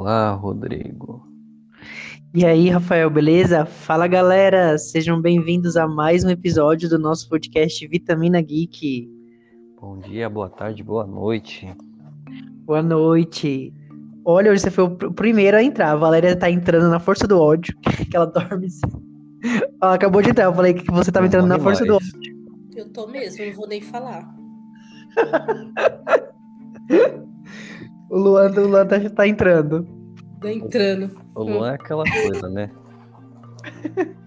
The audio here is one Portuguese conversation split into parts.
Olá, Rodrigo. E aí, Rafael, beleza? Fala galera, sejam bem-vindos a mais um episódio do nosso podcast Vitamina Geek. Bom dia, boa tarde, boa noite. Boa noite. Olha, hoje você foi o primeiro a entrar. A Valéria tá entrando na força do ódio, que ela dorme. Ela acabou de entrar, eu falei que você tava entrando na força do ódio. Eu tô mesmo, não vou nem falar. o Luan, o Luan tá, tá entrando. Tá entrando. O Luan é aquela coisa, né?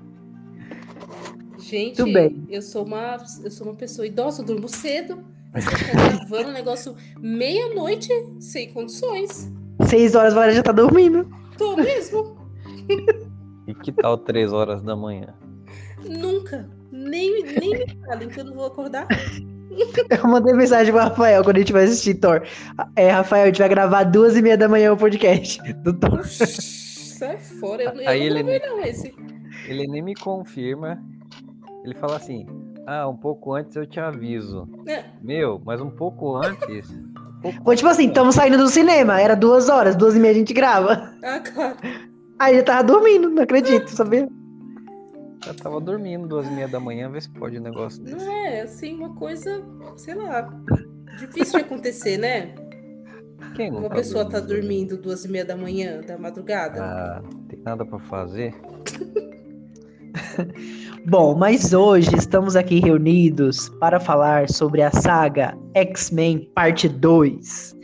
Gente, Tudo bem. eu sou uma eu sou uma pessoa idosa, eu durmo cedo. Você tá gravando um negócio meia-noite sem condições. Seis horas a Valéria já tá dormindo. Tô mesmo. E que tal três horas da manhã? Nunca. Nem, nem me falem que eu não vou acordar. Eu mandei mensagem pro Rafael quando a gente vai assistir Thor. É, Rafael, a gente vai gravar duas e meia da manhã o podcast do Thor. Sai fora, eu, eu Aí não ele- gravei não esse. Ele nem me confirma. Ele fala assim: Ah, um pouco antes eu te aviso. É, Meu, mas um pouco antes. um pouco Foi tipo assim, estamos saindo do cinema, era duas horas, duas e meia a gente grava. Ah, claro. Aí ele tava dormindo, não acredito, sabia? Eu tava dormindo duas e meia da manhã, vê se pode um negócio desse. Não é assim uma coisa, sei lá, difícil de acontecer, né? Quem não Uma tá pessoa tá dormindo duas e meia da manhã, da madrugada. Ah, tem nada pra fazer? Bom, mas hoje estamos aqui reunidos para falar sobre a saga X-Men Parte 2.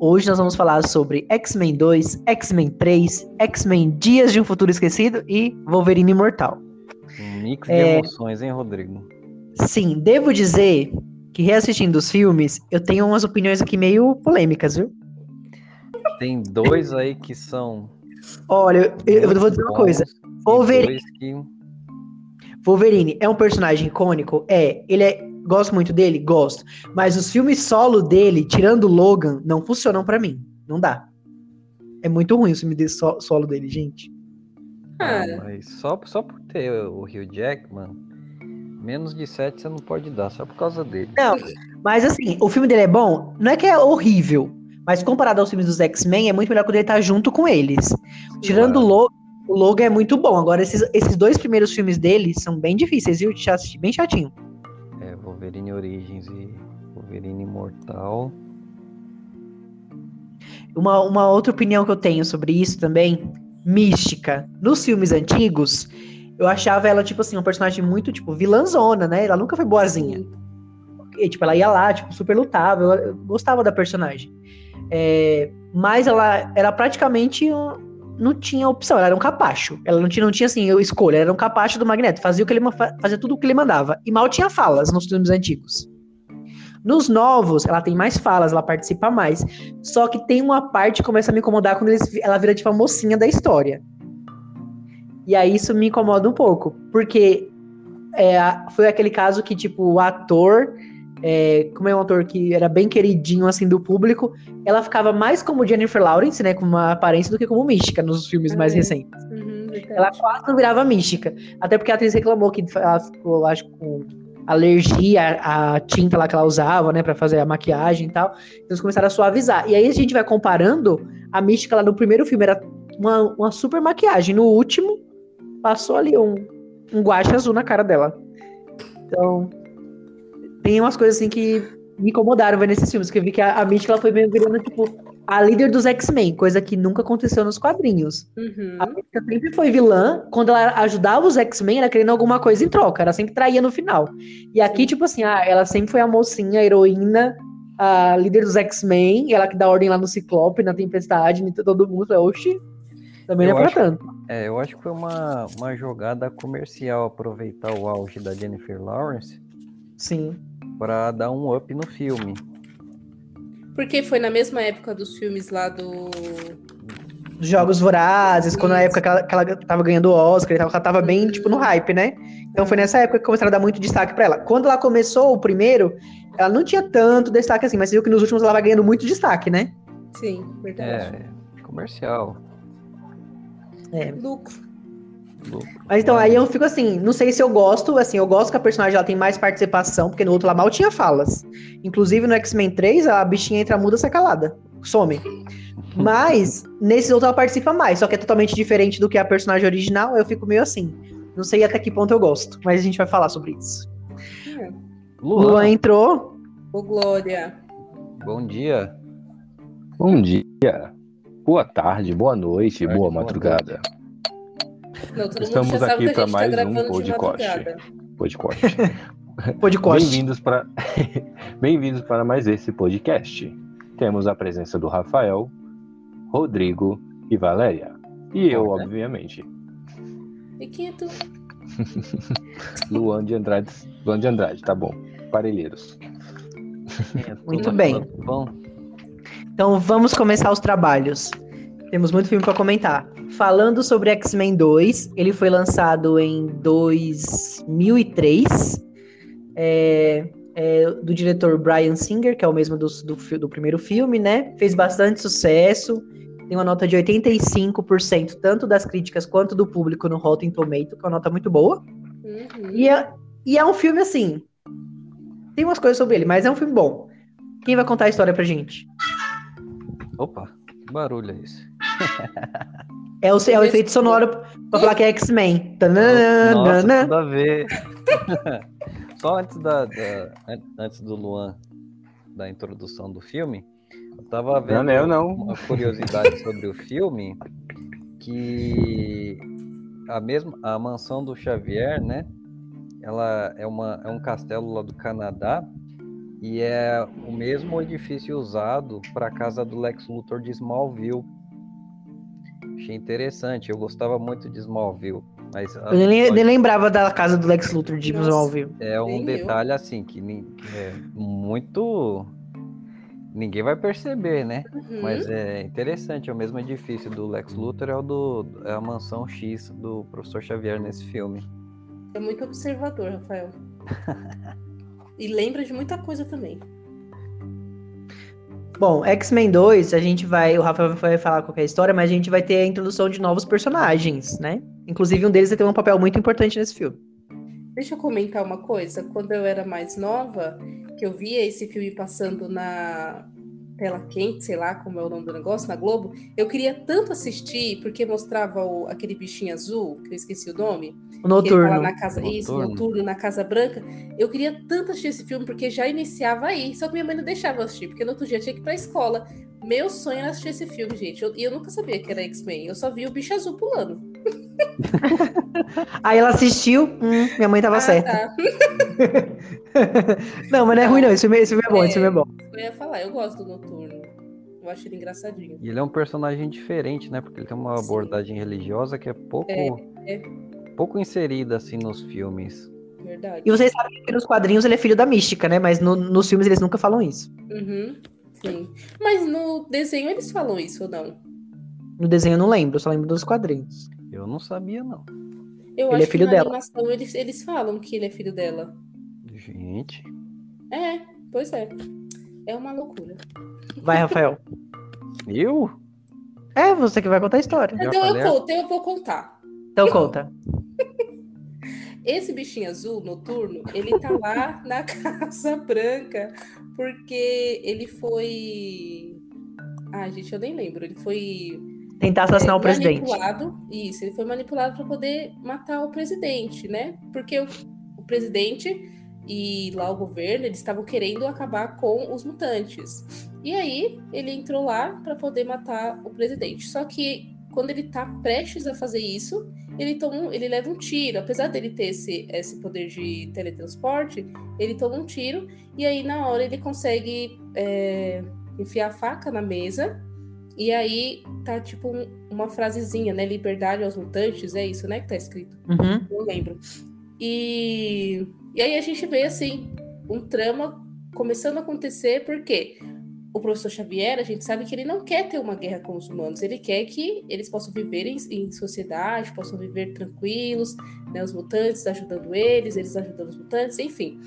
Hoje nós vamos falar sobre X-Men 2, X-Men 3, X-Men Dias de um Futuro Esquecido e Wolverine Imortal. Um mix de É. emoções, hein, Rodrigo? Sim, devo dizer que reassistindo os filmes, eu tenho umas opiniões aqui meio polêmicas, viu? Tem dois aí que são. Olha, eu, eu vou dizer uma coisa. Wolverine. que Wolverine é um personagem icônico? É. Ele é. Gosto muito dele? Gosto. Mas os filmes solo dele, tirando o Logan, não funcionam pra mim. Não dá. É muito ruim o filme de so- solo dele, gente. Ah, Mas só, só por ter o Hugh Jackman, menos de 7 você não pode dar, só por causa dele. Não, mas assim, o filme dele é bom? Não é que é horrível. Mas comparado aos filmes dos X-Men, é muito melhor quando ele tá junto com eles. Tirando o. Logan, o Logan é muito bom. Agora, esses, esses dois primeiros filmes dele são bem difíceis, viu? De assistir, bem chatinho. É, Wolverine Origins e Wolverine Imortal. Uma, uma outra opinião que eu tenho sobre isso também, mística. Nos filmes antigos, eu achava ela, tipo assim, um personagem muito, tipo, vilãzona, né? Ela nunca foi boazinha. E, tipo, ela ia lá, tipo, super lutável. Eu, eu gostava da personagem. É, mas ela era praticamente. um- não tinha opção, ela era um capacho. Ela não tinha, não tinha assim, eu escolha, ela era um capacho do Magneto. Fazia, o que ele, fazia tudo o que ele mandava. E mal tinha falas nos filmes antigos. Nos novos, ela tem mais falas, ela participa mais. Só que tem uma parte que começa a me incomodar quando eles- ela vira tipo a mocinha da história. E aí isso me incomoda um pouco. Porque é, foi aquele caso que, tipo, o ator é, como é um ator que era bem queridinho assim do público, ela ficava mais como Jennifer Lawrence, né, com uma aparência do que como mística nos filmes mais Ah, é. recentes. Uhum. Ela quase não virava mística, até porque a atriz reclamou que ela ficou, acho, com alergia à tinta lá que ela usava, né, Pra fazer a maquiagem e tal. Então eles começaram a suavizar. E aí a gente vai comparando a mística lá no primeiro filme era uma, uma super maquiagem, no último passou ali um um guache azul na cara dela. Então, tem umas coisas assim que me incomodaram vendo esses filmes, que eu vi que a, a Mística ela foi meio virando, tipo, a líder dos X-Men, coisa que nunca aconteceu nos quadrinhos. Uhum. A Mística sempre foi vilã, quando ela ajudava os X-Men, ela querendo alguma coisa em troca, ela sempre traía no final. E aqui, Sim. tipo assim, ah, ela sempre foi a mocinha, a heroína, a líder dos X-Men, ela que dá ordem lá no Ciclope, na Tempestade, em todo mundo. Falei, Oxi, também não Eu é pra tanto. É, eu acho que foi uma, uma jogada comercial aproveitar o auge da Jennifer Lawrence Sim. pra dar um up no filme. Porque foi na mesma época dos filmes lá do. dos Jogos Vorazes, quando na época que ela, que ela tava ganhando o Oscar e tal, ela tava bem, Uhum. tipo, no hype, né? Então foi nessa época que começaram a dar muito destaque pra ela. Quando ela começou o primeiro, ela não tinha tanto destaque assim, mas você viu que nos últimos ela vai ganhando muito destaque, né? Sim, verdade. É, comercial. É. Lucro. Lucro. Mas então, aí eu fico assim, não sei se eu gosto, assim, eu gosto que a personagem ela tem mais participação, porque no outro lá mal tinha falas. Inclusive no X-Men 3, a bichinha entra muda sai calada. some. Mas, nesses outros ela participa mais, só que é totalmente diferente do que a personagem original, eu fico meio assim. Não sei até que ponto eu gosto, mas a gente vai falar sobre isso. Luan, Luan entrou. Ô, Glória. bom dia. Bom dia, boa tarde, boa noite, boa boa madrugada. Não, todo Estamos mundo já sabe aqui que a pra gente tá mais um gravando de podcast. Podcast. Podcast. Bem-vindos para Bem-vindos para mais esse podcast. Temos a presença do Rafael, Rodrigo e Valéria. E eu, né? obviamente, E é? Luan de Andrade. Luan de Andrade, tá bom. Parelheiros. Muito bem. Bom, Então vamos começar os trabalhos. Temos muito filme para comentar. Falando sobre X-Men 2, ele foi lançado em 2003. É, é do diretor Brian Singer, que é o mesmo do, do, do primeiro filme, né? Fez bastante sucesso. Tem uma nota de 85%, tanto das críticas quanto do público no Rotten Tomato, que é uma nota muito boa. Uhum. E é, e é um filme assim. Tem umas coisas sobre ele, mas é um filme bom. Quem vai contar a história pra gente? Opa, que barulho é esse? É o, é o efeito sonoro pra falar que é X-Men. Nossa, tudo a ver. Só antes, da, da- an- antes do Luan, da introdução do filme, eu tava vendo Não, eu não. uma curiosidade sobre o filme, que a mesma a mansão do Xavier, né? Ela é, uma, é um castelo lá do Canadá e é o mesmo edifício usado para a casa do Lex Luthor de Smallville. Achei interessante, eu gostava muito de Smallville, mas Eu nem, nem lembrava da casa do Lex Luthor de Nossa. Smallville. é um Nem eu. detalhe assim que, que é muito ninguém vai perceber, né? Uhum. Mas é interessante, é o mesmo edifício do Lex Luthor, é o do é a mansão X do professor Xavier nesse filme. É muito observador, Rafael. e lembra de muita coisa também. Bom, X-Men 2, a gente vai. O Rafael vai falar qual que é a história, mas a gente vai ter a introdução de novos personagens, né? Inclusive, um deles vai ter um papel muito importante nesse filme. Deixa eu comentar uma coisa. Quando eu era mais nova, que eu via esse filme passando na tela quente, sei lá como é o nome do negócio, na Globo, eu queria tanto assistir, porque mostrava o- aquele bichinho azul, que eu esqueci o nome, O Noturno. na casa, isso, Noturno. noturno, na Casa Branca. Eu queria tanto assistir esse filme, porque já iniciava aí, só que minha mãe não deixava eu assistir, porque no outro dia tinha que ir pra escola. Meu sonho era assistir esse filme, gente. Eu- E eu, nunca sabia que era X-Men, eu só vi o bicho azul pulando. Aí ela assistiu, hum, minha mãe tava Ah, certa. tá. Não, mas não é ruim, não. Esse filme, esse filme é bom, esse filme é bom. Eu ia falar, eu gosto do Noturno. Eu acho ele engraçadinho. E ele é um personagem diferente, né? Porque ele tem uma Sim. abordagem religiosa que é pouco é. Pouco inserida assim nos filmes. Verdade. E vocês sabem que nos quadrinhos ele é filho da mística, né? Mas no- nos filmes eles nunca falam isso. Uhum, sim. Mas no desenho eles falam isso ou não? No desenho eu não lembro, eu só lembro dos quadrinhos. Eu não sabia não. Eu Ele é acho filho que na dela. animação eles, eles falam que ele é filho dela. Gente, É, pois é. É uma loucura. Vai, Rafael. eu? É, você que vai contar a história. Então eu ah. conto, eu vou contar. Então conta. Esse bichinho azul noturno, ele tá lá na Casa Branca porque ele foi. Ah, gente, eu nem lembro. Ele foi Tentar assassinar é, o presidente. manipulado. Isso, ele foi manipulado para poder matar o presidente, né? Porque o, o presidente e lá o governo eles estavam querendo acabar com os mutantes. E aí ele entrou lá para poder matar o presidente. Só que quando ele tá prestes a fazer isso, ele toma, um- ele leva um tiro. Apesar dele ter esse, esse poder de teletransporte, ele toma um tiro e aí na hora ele consegue é, enfiar a faca na mesa. E aí tá tipo um- uma frasezinha, né? Liberdade aos mutantes, é isso, né? Que tá escrito. Uhum. Não lembro. E, e aí a gente vê assim um trama começando a acontecer porque o professor Xavier, a gente sabe que ele não quer ter uma guerra com os humanos, ele quer que eles possam viver em, em sociedade, possam viver tranquilos, né, os mutantes ajudando eles, eles ajudando os mutantes, enfim.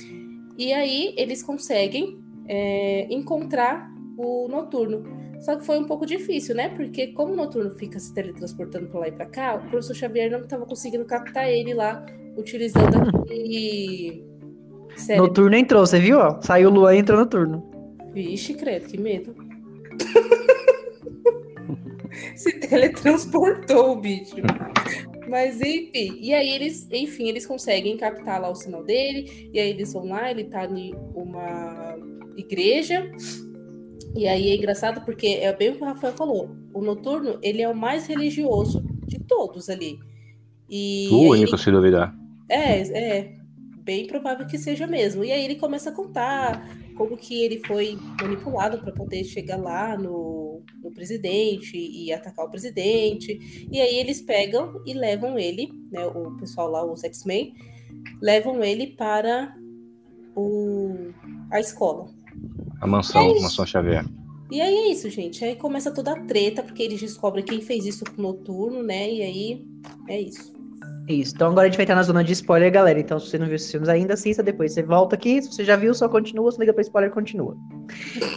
E aí eles conseguem é, encontrar o Noturno. Só que foi um pouco difícil, né? Porque como o Noturno fica se teletransportando para lá e para cá, o professor Xavier não estava conseguindo captar ele lá, utilizando aquele cérebro. Noturno entrou, você viu? Saiu o Luan e entrou noturno. Vixe, credo, que medo. Se teletransportou o bicho. Mas enfim, e aí eles, enfim, eles conseguem captar lá o sinal dele, e aí eles vão lá, ele tá em uma igreja. E aí é engraçado porque é bem o que o Rafael falou. O noturno, ele é o mais religioso de todos ali. E O único, se duvidar. é, é bem provável que seja mesmo. E aí ele começa a contar como que ele foi manipulado para poder chegar lá no, no presidente e atacar o presidente. E aí eles pegam e levam ele, né, o pessoal lá, os X-Men, levam ele para o, a escola. A mansão, É isso. mansão Xavier. E aí é isso, gente. Aí começa toda a treta, porque eles descobrem quem fez isso com o Noturno, né? E aí é isso. Isso. Então agora a gente vai estar na zona de spoiler, galera. Então, se você não viu esses filmes ainda, assista depois. Você volta aqui, se você já viu, só continua. Se liga pra spoiler, continua.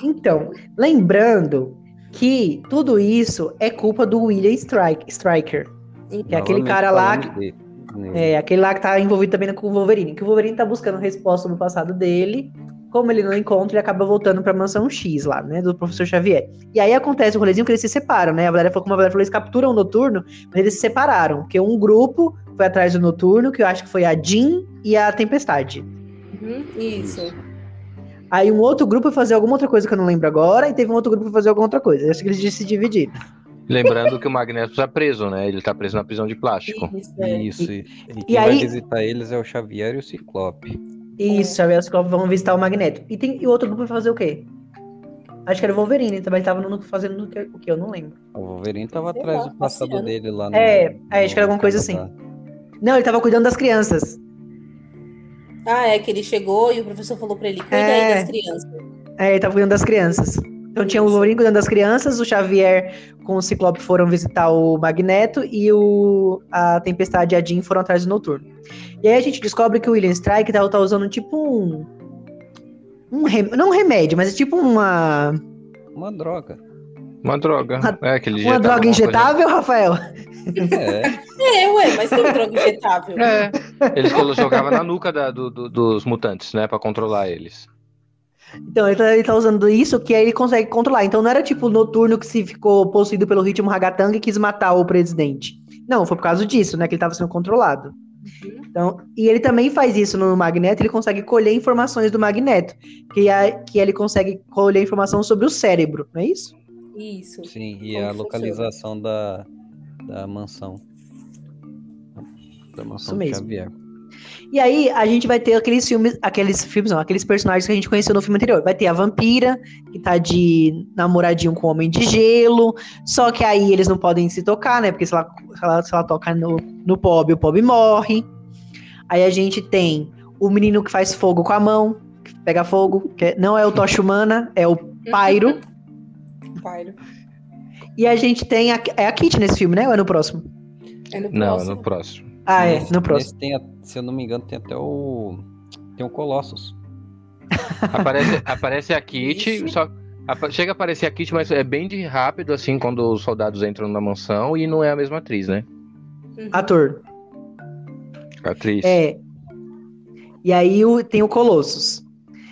Então, lembrando que tudo isso é culpa do William Strike, Striker. Que é aquele cara lá né? É, aquele lá que tá envolvido também com o Wolverine. Que o Wolverine tá buscando resposta no passado dele. Como ele não encontra, ele acaba voltando pra mansão X lá, né? Do professor Xavier. E aí acontece o rolezinho que eles se separam, né? A Valéria falou, como a Valéria falou, eles capturam o noturno, mas eles se separaram. Porque um grupo foi atrás do noturno, que eu acho que foi a Jean e a Tempestade. Uhum, isso. Aí um outro grupo foi fazer alguma outra coisa que eu não lembro agora, e teve um outro grupo foi fazer alguma outra coisa. Eu acho que eles se dividiram. Lembrando que o Magneto tá preso, né? Ele tá preso na prisão de plástico. Isso, é. Isso. E, e e quem vai aí- visitar eles é o Xavier e o Ciclope. Isso, Xavier e os Ciclopes vão visitar o Magneto. E, tem, e o outro grupo foi fazer o quê? Acho que era o Wolverine, também tava no, fazendo o que, o eu não lembro. O Wolverine tava Sei atrás lá, do passado passeando. dele lá no. É, é, acho que era alguma coisa assim. Não, ele tava cuidando das crianças. Ah, é que ele chegou e o professor falou pra ele: cuida É. aí das crianças. É, ele tava cuidando das crianças. Então tinha o Wolverine cuidando das crianças, o Xavier com o Ciclope foram visitar o Magneto e o, a Tempestade e a Jean foram atrás do Noturno. E aí a gente descobre que o William Strike tá, tá usando tipo um. Um rem, não um remédio, mas é tipo uma. Uma droga. Uma droga. Uma- é, que ele Uma droga alguma coisa- injetável, Rafael? É, É, ué, mas tem droga injetável. É. Eles colo- jogavam na nuca da- do- do- dos mutantes, né? Pra controlar eles. Então, ele tá, ele tá usando isso que aí ele consegue controlar. Então não era tipo o Noturno que se ficou possuído pelo ritmo Ragatanga e quis matar o presidente. Não, foi por causa disso, né? Que ele tava sendo controlado. Então, e ele também faz isso no Magneto, ele consegue colher informações do Magneto. Que, é, que ele consegue colher informação sobre o cérebro, não é isso? Isso. sim, e Como a funciona. localização da, da mansão. Da mansão Isso mesmo. Xavier. E aí a gente vai ter aqueles filmes, aqueles filmes, não, aqueles personagens que a gente conheceu no filme anterior. Vai ter a vampira, que tá de namoradinho com o homem de gelo. Só que aí eles não podem se tocar, né? Porque se ela, se ela, se ela toca no, no Pob, o Pob morre. Aí a gente tem o menino que faz fogo com a mão, que pega fogo, que é- não é o Tocha Humana, é o Pyro. Pyro. E a gente tem a, é a Kitty nesse filme, né? Ou é no próximo? É no Não, é próximo. no próximo. Ah, é, Nesse- no próximo. tem, a- se eu não me engano, tem até o. Tem o Colossus. Aparece, aparece a Kit, só. Chega a aparecer a Kit, mas é bem de rápido, assim, quando os soldados entram na mansão e não é a mesma atriz, né? Uhum. Ator. Atriz. É. E aí o- tem o Colossus.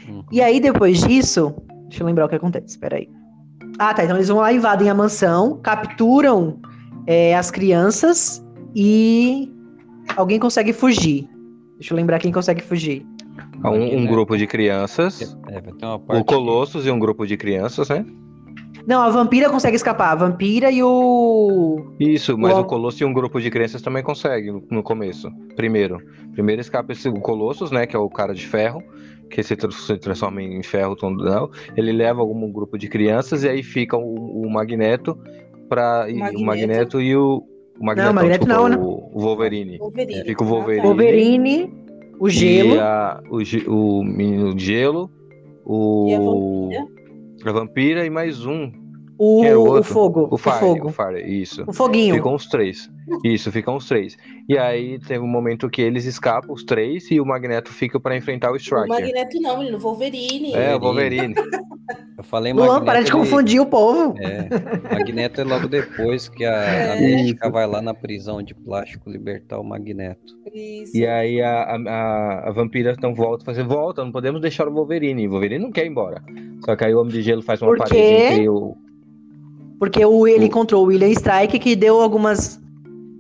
Uhum. E aí, depois disso, deixa eu lembrar o que acontece, espera aí. Ah, tá. Então eles vão lá, invadem a mansão, capturam é, as crianças e alguém consegue fugir. Deixa eu lembrar quem consegue fugir. Um, um Aqui, né? grupo de crianças. É, parte. O Colossus e um grupo de crianças, né? Não, a vampira consegue escapar. A vampira e o. Isso, mas o Colossus e um grupo de crianças também consegue no- no começo. Primeiro. Primeiro escapa esse, o Colossus, né? Que é o cara de ferro. Que se, tra- se transforma em ferro tondão. Ele leva algum grupo de crianças e aí fica o, o Magneto para o Magneto. Magneto e o. O Magneto, Magneto desculpa, não, né? o, o Wolverine. Wolverine. Fica o Ah, tá. Wolverine. Wolverine, o gelo. E a- o, o menino gelo. O, E a vampira. a vampira e mais um. O, era o o outro? fogo. O O, Fire. fogo. O Fire, isso. O foguinho. Ficam os três. Isso, ficam os três. E aí teve um momento que eles escapam, os três, e o Magneto fica pra enfrentar o O Striker. Magneto não, menino. Wolverine. É, o Wolverine. Eu falei Luan, Magneto, para de ele- confundir o povo. É, Magneto é logo depois que a, a É. médica vai lá na prisão de plástico libertar o Magneto. Isso. E aí a, a, a, a vampira então volta, fazer volta, não podemos deixar o Wolverine. O Wolverine não quer ir embora. Só que aí o Homem de Gelo faz uma Por parede entre o. Porque o, ele encontrou o William Strike que deu algumas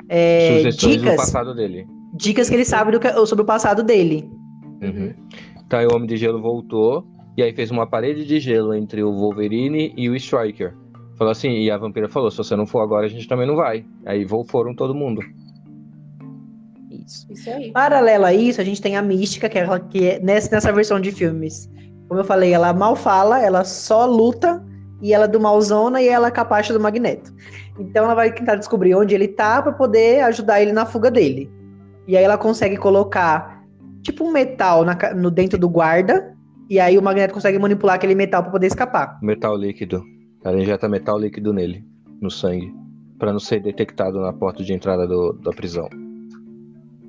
é, Sugestões do dicas, passado dele. dicas que ele sabe que- sobre o passado dele. Uhum. Então o Homem de Gelo voltou e aí fez uma parede de gelo entre o Wolverine e o Striker. Falou assim, e a vampira falou, se você não for agora, a gente também não vai. Aí foram todo mundo. Isso. Isso aí. Paralelo a isso, a gente tem a Mística, que é, ela que é nessa, nessa versão de filmes. Como eu falei, ela mal fala, ela só luta, e ela é do Malzona e ela é capacha do Magneto. Então ela vai tentar descobrir onde ele tá pra poder ajudar ele na fuga dele. E aí ela consegue colocar tipo um metal na no dentro do guarda, e aí o Magneto consegue manipular aquele metal pra poder escapar. Metal líquido. Ela injeta metal líquido nele, no sangue. Pra não ser detectado na porta de entrada do- da prisão.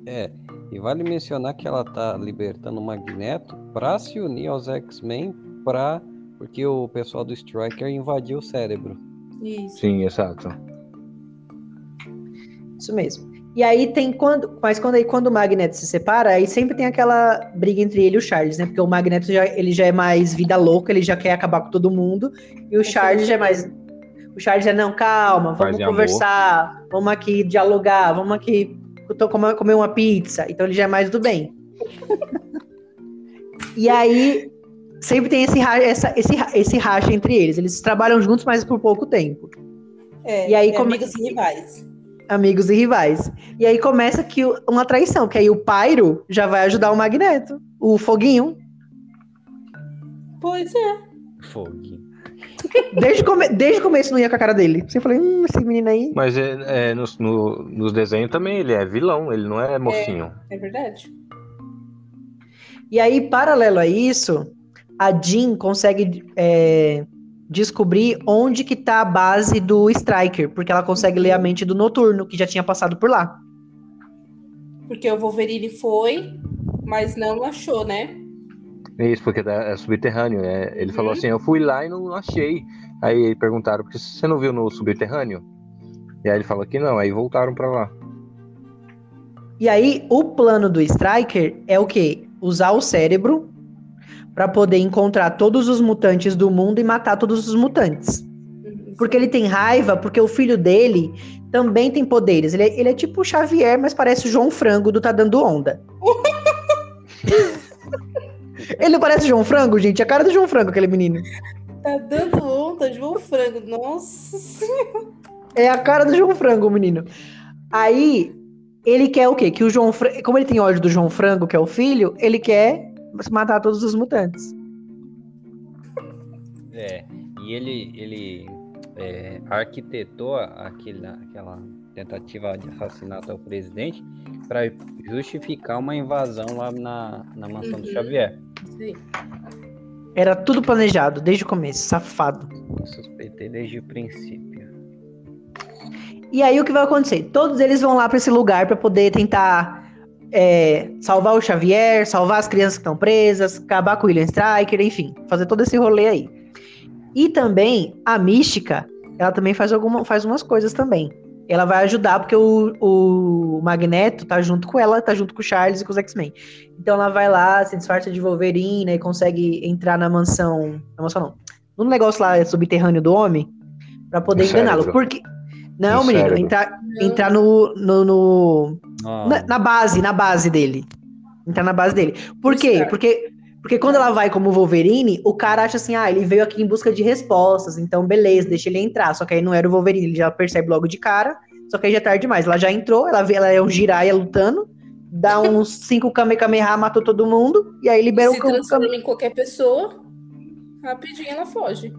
É, e vale mencionar que ela tá libertando o Magneto pra se unir aos X-Men pra... porque o pessoal do Striker invadiu o cérebro. Isso. Sim, exato. Isso mesmo. E aí tem quando. Mas quando, aí, quando o Magneto se separa, aí sempre tem aquela briga entre ele e o Charles, né? Porque o Magneto já, ele já é mais vida louca, ele já quer acabar com todo mundo. E o É Charles já é mais. O Charles é, não, calma, vamos e conversar, vamos aqui dialogar, vamos aqui tô comer uma pizza. Então ele já é mais do bem. e aí sempre tem esse, essa, esse, esse racha entre eles. Eles trabalham juntos, mas por pouco tempo. É, E aí é come- amigos e rivais. amigos e rivais. E aí começa que uma traição, que aí o Pyro já vai ajudar o Magneto, o Foguinho. Pois é. Foguinho. Desde, o come- desde o começo não ia com a cara dele. Você falei, hum, esse menino aí. Mas é, é, nos, no- nos desenhos também ele é vilão, ele não é mocinho. É verdade. E aí, paralelo a isso, a Jean consegue é, descobrir onde que tá a base do Striker, porque ela consegue ler a mente do Noturno, que já tinha passado por lá. Porque o Wolverine foi, mas não achou, né? É Isso, porque é subterrâneo. é. Ele falou Uhum. assim, eu fui lá e não achei. Aí perguntaram, porque você não viu no subterrâneo? E aí ele falou que não, aí voltaram pra lá. E aí, o plano do Striker é o quê? Usar o cérebro pra poder encontrar todos os mutantes do mundo e matar todos os mutantes. Uhum. Porque ele tem raiva, porque o filho dele também tem poderes. Ele é, ele é tipo o Xavier, mas parece o João Frango do Tá Dando Onda. ele não parece o João Frango, gente? É a cara do João Frango, aquele menino. Tá dando onda, João Frango. Nossa Senhora. É a cara do João Frango, o menino. Aí, ele quer o quê? Que o João Frango. Como ele tem ódio do João Frango, que é o filho, ele quer matar todos os mutantes. É, e ele, ele é, arquitetou aquele, aquela tentativa de assassinato ao presidente para justificar uma invasão lá na, na mansão do Uhum. Xavier. Isso aí. Era tudo planejado, desde o começo, safado. Eu suspeitei desde o princípio. E aí o que vai acontecer? Todos eles vão lá pra esse lugar pra poder tentar é, salvar o Xavier, salvar as crianças que estão presas, acabar com o William Striker, enfim, fazer todo esse rolê aí. E também a Mística, ela também faz, alguma, faz umas coisas também. Ela vai ajudar porque o, o Magneto tá junto com ela, tá junto com o Charles e com os X-Men. Então ela vai lá, se disfarça de Wolverine e consegue entrar na mansão. Na mansão não. No negócio lá subterrâneo do homem, pra poder No enganá-lo. Porque. Não, No menino, entrar, entrar no. no, no- Ah, na, na base, na base dele. Entrar na base dele. Por quê? Certo. Porque, porque quando ela vai como Wolverine, o cara acha assim, ah, ele veio aqui em busca de respostas, então beleza, deixa ele entrar. Só que aí não era o Wolverine, ele já percebe logo de cara. Só que aí já é tarde demais. Ela já entrou, ela, vê, ela é um Jiraiya lutando, dá uns cinco Kamehameha, matou todo mundo, e aí libera o Se transforma em qualquer pessoa, rapidinho ela foge.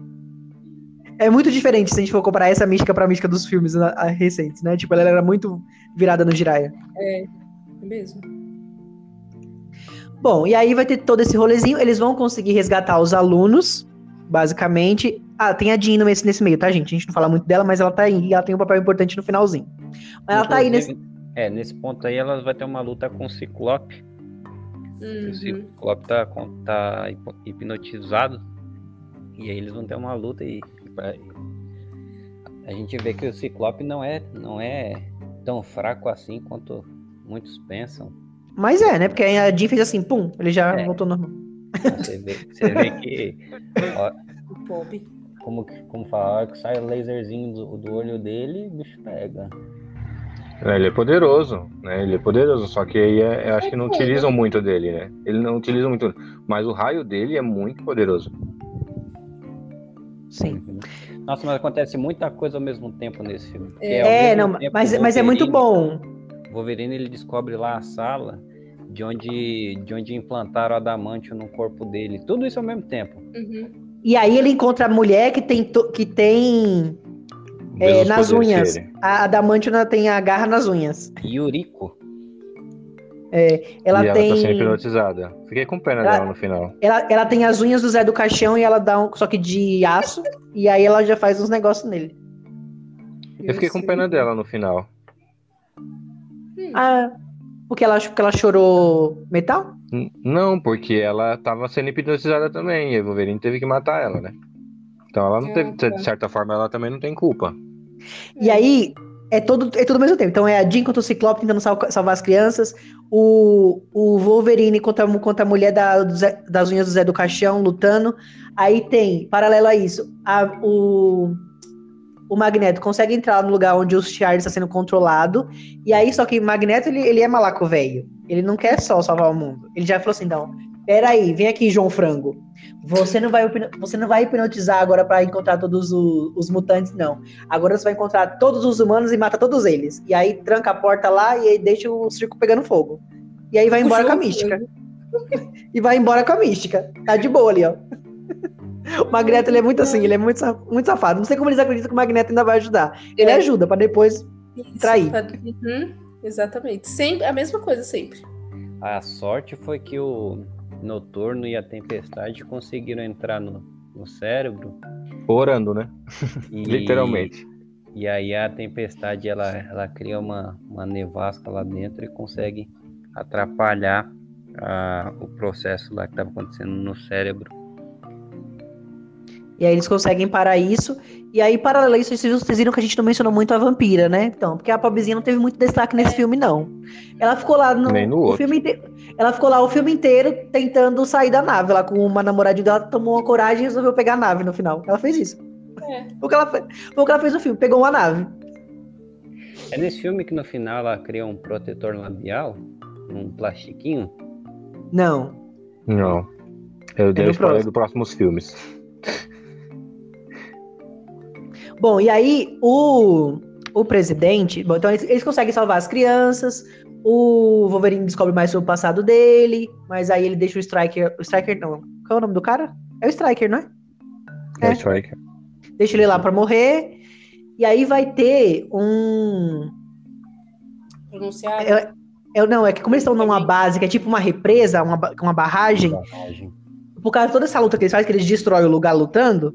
É muito diferente se a gente for comparar essa mística pra mística dos filmes né, a- recentes, né? Tipo, ela era muito virada no Jiraiya. É mesmo. Bom, e aí vai ter todo esse rolezinho. Eles vão conseguir resgatar os alunos, basicamente. Ah, tem a Jean nesse, nesse meio, tá, gente? A gente não fala muito dela, mas ela tá aí e ela tem um papel importante no finalzinho. Mas ela tá aí nesse. É, nesse ponto aí ela vai ter uma luta com o Ciclope. O Uhum. Ciclope tá, tá hipnotizado. E aí eles vão ter uma luta e. pra- A gente vê que o Ciclope não é, não é tão fraco assim quanto muitos pensam. Mas é, né? Porque aí a Jean fez assim, pum, ele já É. voltou normal. Você vê, você vê que. ó, como, como fala, a hora que sai o laserzinho do, do olho dele, o bicho pega. É, Ele é poderoso, né? Ele é poderoso, só que aí é- eu acho que não utilizam muito dele, né? Ele não utiliza muito, mas o raio dele é muito poderoso. Sim. Uhum. Nossa, mas acontece muita coisa ao mesmo tempo nesse filme. É, não, mas, o mas é muito bom. O Wolverine ele descobre lá a sala de onde, de onde implantaram adamantio no corpo dele. Tudo isso ao mesmo tempo. Uhum. E aí ele encontra a mulher que tem, que tem é, nas unhas. A Adamantium tem a garra nas unhas. Yuriko. Ela e ela tem. tá sendo hipnotizada. Fiquei com pena Ela- dela no final. Ela, ela tem as unhas do Zé do Caixão e ela dá um. Só que de aço. e aí ela já faz uns negócios nele. Eu fiquei com pena dela no final. Ah, porque ela, porque ela chorou metal? Não, porque ela tava sendo hipnotizada também. E o Wolverine teve que matar ela, né? Então ela não Ah, teve, tá. de certa forma, ela também não tem culpa. E aí, é, todo, é tudo ao mesmo tempo. Então é a Jean contra o Ciclope tentando sal- salvar as crianças, o, o Wolverine contra, contra a mulher da- Zé- das unhas do Zé do Caixão lutando. Aí tem, paralelo a isso, a- o, o Magneto consegue entrar no lugar onde o Charles está sendo controlado. E aí, só que o Magneto, ele, ele é malaco velho. Ele não quer só salvar o mundo. Ele já falou assim: não, peraí, vem aqui, João Frango. Você não vai, você não vai hipnotizar agora para encontrar todos os, os mutantes, não. Agora você vai encontrar todos os humanos e mata todos eles. E aí tranca a porta lá e aí deixa o circo pegando fogo. E aí vai embora com a mística. E vai embora com a mística. Tá de boa ali, ó. O Magneto, ele é muito assim, ele é muito, muito safado. Não sei como eles acreditam que o Magneto ainda vai ajudar. Ele É. ajuda pra depois. Isso, Trair. pra- Uhum, exatamente. Sempre, a mesma coisa sempre. A sorte foi que o Noturno e a Tempestade conseguiram entrar no, no cérebro. Orando, né? E, Literalmente. E aí a Tempestade ela, ela cria uma, uma nevasca lá dentro e consegue atrapalhar ah, o processo lá que estava acontecendo no cérebro. E aí eles conseguem parar isso. E aí, paralelo a isso, vocês viram que a gente não mencionou muito a vampira, né? Então, porque a pobrezinha não teve muito destaque nesse filme, não. Ela ficou lá no, Nem no o outro. filme inteiro. Ela ficou lá o filme inteiro tentando sair da nave. Lá com uma namoradinha dela, tomou uma coragem e resolveu pegar a nave no final. Ela fez isso. É. Foi o que ela, foi o que ela fez no filme, pegou uma nave. É nesse filme que no final ela cria um protetor labial, um plastiquinho. Não. Não. Eu dei no spoiler próximo. dos próximos filmes. Bom, e aí o, o presidente. Bom, então eles, eles conseguem salvar as crianças. O Wolverine descobre mais sobre o passado dele. Mas aí ele deixa o Striker. O Striker não. Qual é o nome do cara? É o Striker, não é? É. É. Striker. Deixa ele lá pra morrer. E aí vai ter um. Pronunciado. É, é- não, é que como eles estão numa base que é tipo uma represa, uma, uma barragem, barragem. por causa de toda essa luta que eles fazem, que eles destroem o lugar lutando,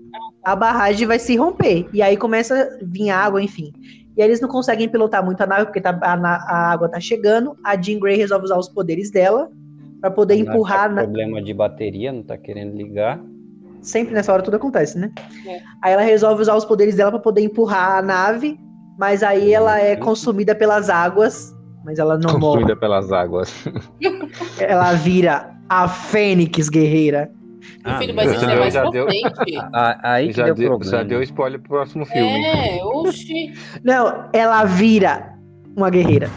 a barragem vai se romper. E aí começa a vir água, enfim. E aí eles não conseguem pilotar muito a nave, porque tá- a, a água tá chegando. A Jean Grey resolve usar os poderes dela pra poder A nave empurrar. tá problema de bateria, não tá querendo ligar. Sempre nessa hora tudo acontece, né? É. Aí ela resolve usar os poderes dela pra poder empurrar a nave, mas aí ela é Uhum. consumida pelas águas, mas ela não morre. Consumida pelas águas. Ela vira a Fênix guerreira. Meu Ah, filho, mas isso não, é mais já deu. Ah, aí que Já deu, deu, problema. já deu spoiler pro próximo filme. É, oxi. Não, ela vira uma guerreira.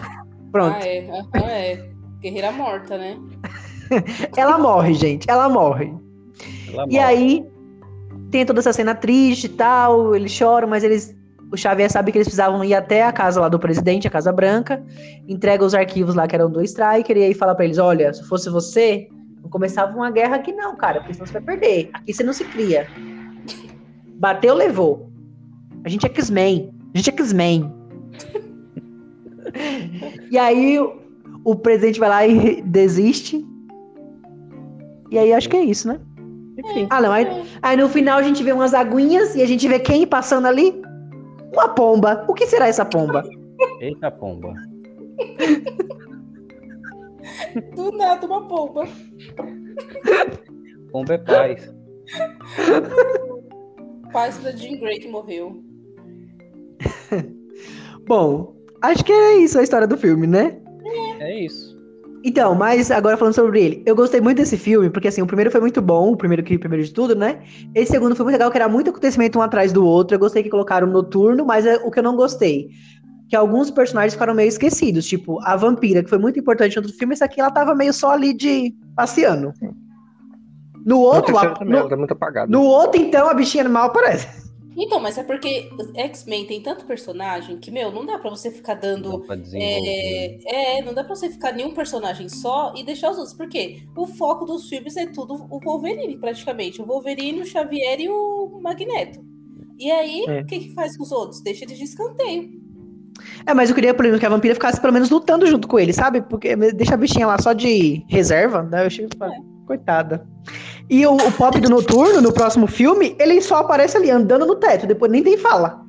Pronto. Ah, é. Aham, é. Guerreira morta, né? Ela morre, gente. Ela morre. Ela E morre. aí tem toda essa cena triste e tal. Eles choram, mas eles. O Xavier sabe que eles precisavam ir até a casa lá do presidente, a Casa Branca, entrega os arquivos lá que eram do Striker, e aí fala pra eles: olha, se fosse você, não começava uma guerra aqui, não, cara, porque senão você vai perder. Aqui você não se cria. Bateu, levou. A gente é X-Men. A gente é X-Men. e aí o, presidente vai lá e desiste. E aí acho que é isso, né? Enfim. Ah, não. Aí, aí no final a gente vê umas aguinhas e a gente vê quem passando ali? Uma pomba. O que será essa pomba? Eita pomba. Do nada, uma pomba. Pomba é paz. Pai da Jean Grey que morreu. Bom, acho que é isso a história do filme, né? É isso. Então, mas agora falando sobre ele, eu gostei muito desse filme, porque assim, o primeiro foi muito bom, o primeiro que primeiro de tudo, né? Esse segundo foi muito legal, que era muito acontecimento um atrás do outro. Eu gostei que colocaram noturno, mas é o que eu não gostei. Que alguns personagens ficaram meio esquecidos, tipo, a vampira, que foi muito importante no outro filme, esse aqui ela tava meio só ali de passeando. No outro, a- também, no, ela tá muito apagada. no outro, então, a bichinha mal aparece. Então, mas é porque X-Men tem tanto personagem que, meu, não dá pra você ficar dando. É, é, não dá pra você ficar nenhum personagem só e deixar os outros. Por quê? O foco dos filmes é tudo o Wolverine, praticamente. O Wolverine, o Xavier e o Magneto. E aí, o É. que, que faz com os outros? Deixa eles de escanteio. É, mas eu queria pelo menos que a vampira ficasse pelo menos lutando junto com ele, sabe? Porque deixa a bichinha lá só de reserva, né? Eu achei, coitada. E o, o pop do noturno, no próximo filme, ele só aparece ali andando no teto, depois nem tem fala.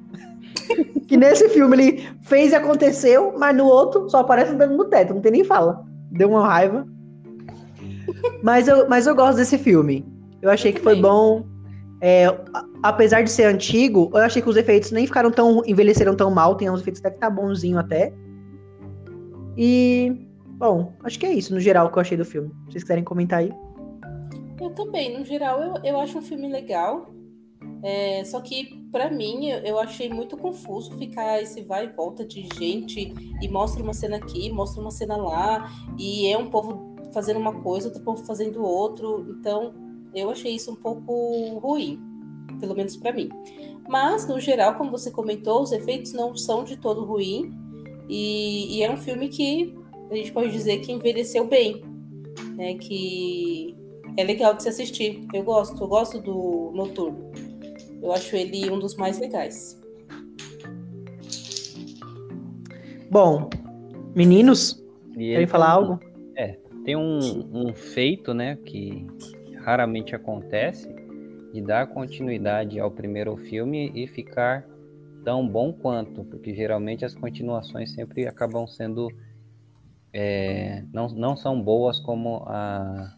que nesse filme ele fez e aconteceu, mas no outro só aparece andando no teto, não tem nem fala. Deu uma raiva. Mas eu, mas eu gosto desse filme. Eu achei Eu que foi bom. É, apesar de ser antigo, eu achei que os efeitos nem ficaram tão. envelheceram tão mal. Tem uns efeitos até que tá bonzinho até. E. Bom, acho que é isso, no geral, que eu achei do filme. Se vocês quiserem comentar aí. Eu também, no geral, eu, eu acho um filme legal. É, só que, pra mim, eu, eu achei muito confuso ficar esse vai e volta de gente e mostra uma cena aqui, mostra uma cena lá, e é um povo fazendo uma coisa, outro povo fazendo outro. Então, eu achei isso um pouco ruim, pelo menos pra mim. Mas, no geral, como você comentou, os efeitos não são de todo ruim. E, e é um filme que a gente pode dizer que envelheceu bem. Né, que é legal de se assistir. Eu gosto, eu gosto do Noturno. Eu acho ele um dos mais legais. Bom, meninos, E querem falar tem- algo? Tem um, um feito, né, que raramente acontece, de dar continuidade ao primeiro filme e ficar tão bom quanto, porque geralmente as continuações sempre acabam sendo é, não, não são boas como a,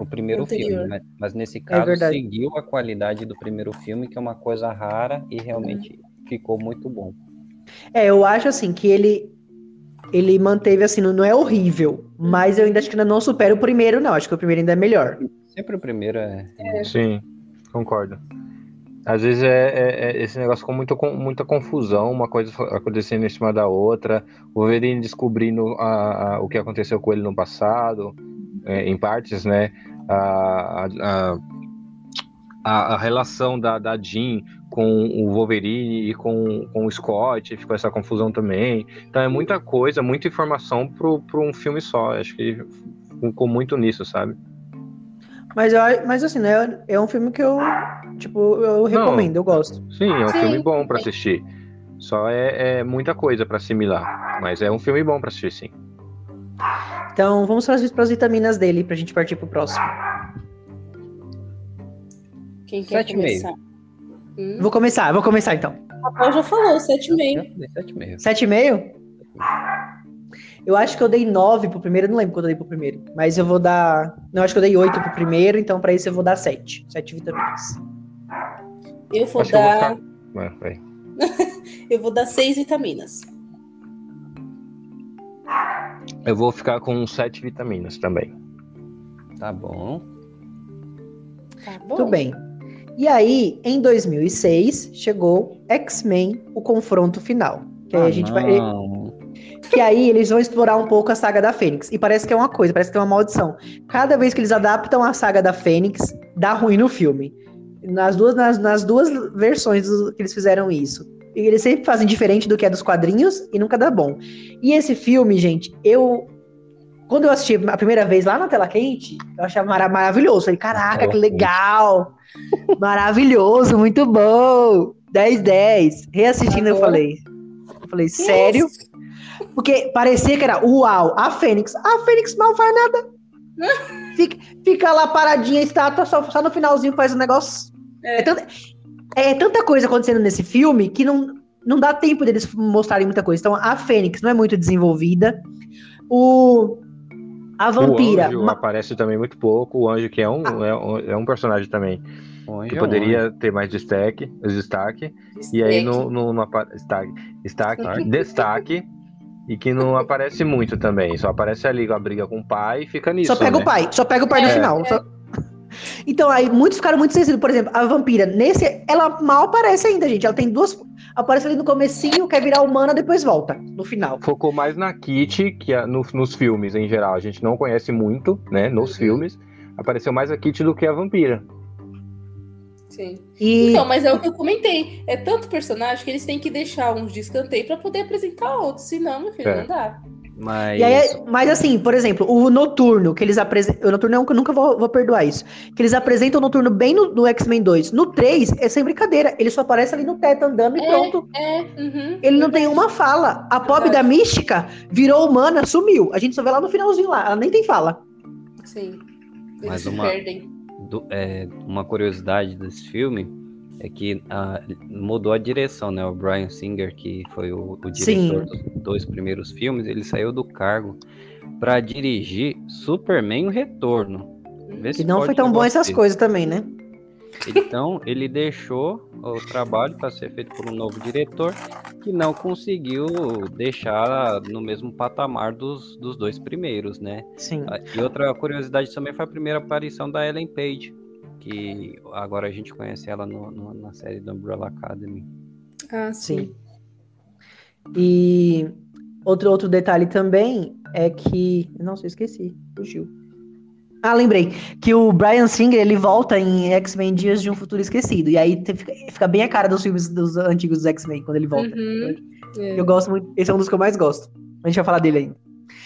o primeiro Anterior. filme, mas, mas nesse caso verdade. seguiu a qualidade do primeiro filme, que é uma coisa rara e realmente ficou muito bom. É, eu acho assim que ele ele manteve assim, não não é horrível, mas eu ainda acho que ainda não supera o primeiro, não. Acho que o primeiro ainda é melhor. Sempre o primeiro é, Sim, concordo. Às vezes é, é- é esse negócio com muita, com muita confusão, uma coisa acontecendo em cima da outra, o Wolverine descobrindo a- a- o que aconteceu com ele no passado, é, em partes, né? A, a, a, a relação da, da Jean com o Wolverine e com, com o Scott, ficou essa confusão também. Então é muita coisa, muita informação para um filme só. Acho que ficou muito nisso, sabe? Mas, eu, mas assim, né, é um filme que eu, tipo, eu recomendo, eu gosto. Sim, é um Sim, filme bom pra também. assistir. Só é, é muita coisa pra assimilar. Mas é um filme bom pra assistir, sim. Então, vamos para as vitaminas dele pra gente partir pro próximo. Quem quer Sete e meio. Hum, Vou começar, vou começar então. o Rafael já falou, 7,5. Sete e meio. 7,5? Eu acho que eu dei 9 pro primeiro, eu não lembro quando eu dei pro primeiro. Mas eu vou dar. Não, eu acho que eu dei 8 pro primeiro, então pra isso eu vou dar 7. 7 vitaminas. Eu vou Acho que eu vou dar. ficar-. Eu vou dar 6 vitaminas. Eu vou ficar com sete vitaminas também. Tá bom. Tá bom. Tudo bem. E aí, em 2006, chegou X-Men, o confronto final. Que aí a Ah, gente vai. não. Que aí eles vão explorar um pouco a saga da Fênix. E parece que é uma coisa, parece que tem uma maldição. Cada vez que eles adaptam a saga da Fênix, dá ruim no filme. Nas duas, nas, nas duas versões do- que eles fizeram isso. E eles sempre fazem diferente do que é dos quadrinhos e nunca dá bom. E esse filme, gente, eu. Quando eu assisti a primeira vez lá na tela quente, eu achava mara- maravilhoso. Falei, caraca, que legal! Maravilhoso, muito bom! 10, 10. Reassistindo, eu Agora- falei. Eu falei, sério? Porque parecia que era, uau, a Fênix. A Fênix mal faz nada. Fica, fica lá paradinha, a estátua, só, só no finalzinho faz o negócio. É. tanta, é tanta coisa acontecendo nesse filme que não, não dá tempo deles mostrarem muita coisa. Então, a Fênix não é muito desenvolvida. O. A vampira. O anjo ma- aparece também muito pouco. O anjo que é um, é um, é um personagem também O anjo que é um poderia ter mais destaque, destaque. E aí no, no, no apa- destaque, destaque, Destaque. E que não aparece muito também. Só aparece ali com a briga com o pai e fica nisso. Só pega né? o pai, só pega o pai no É, final. só- Então, aí muitos ficaram muito sensíveis. Por exemplo, a vampira, nesse, ela mal aparece ainda, gente. Ela tem duas. Aparece ali no comecinho, quer virar humana, depois volta, no final. Focou mais na Kitty, que a- no- nos filmes em geral a gente não conhece muito, né? Nos Uhum. filmes. Apareceu mais a Kitty do que a vampira. Sim. E Então, mas é o que eu comentei. É tanto personagem que eles têm que deixar uns de escanteio pra poder apresentar outros. Senão, meu filho, É. não dá. Mas E aí, mas assim, por exemplo, o Noturno, que eles apresentam. O Noturno é um que eu nunca vou, vou perdoar isso. Que eles apresentam o Noturno bem no, no X-Men 2. No 3, é sem brincadeira. Ele só aparece ali no teto andando e É, pronto. É, uhum, Ele não tem uma fala. A pobre da mística virou humana, sumiu. A gente só vê lá no finalzinho lá. Ela nem tem fala. Sim. Eles Mas se uma- perdem. do- é, uma curiosidade desse filme é que ah, mudou a direção, né? O Brian Singer, que foi o, o diretor dos dois primeiros filmes, ele saiu do cargo para dirigir Superman o Retorno. Vê se não foi tão bom essas desse. coisas também, né? Então, ele deixou o trabalho para ser feito por um novo diretor que não conseguiu deixar no mesmo patamar dos, dos dois primeiros, né? Sim. Ah, E outra curiosidade também foi a primeira aparição da Ellen Page, que agora a gente conhece ela no- no- na série do Umbrella Academy. Ah, sim. Sim. E outro, outro detalhe também é que. Nossa, eu esqueci. Fugiu. Ah, lembrei. Que o Brian Singer ele volta em X-Men Dias de um Futuro Esquecido. E aí fica, fica bem a cara dos filmes dos antigos dos X-Men quando ele volta. Uhum. É. Eu gosto muito. Esse é um dos que eu mais gosto. A gente vai falar dele ainda.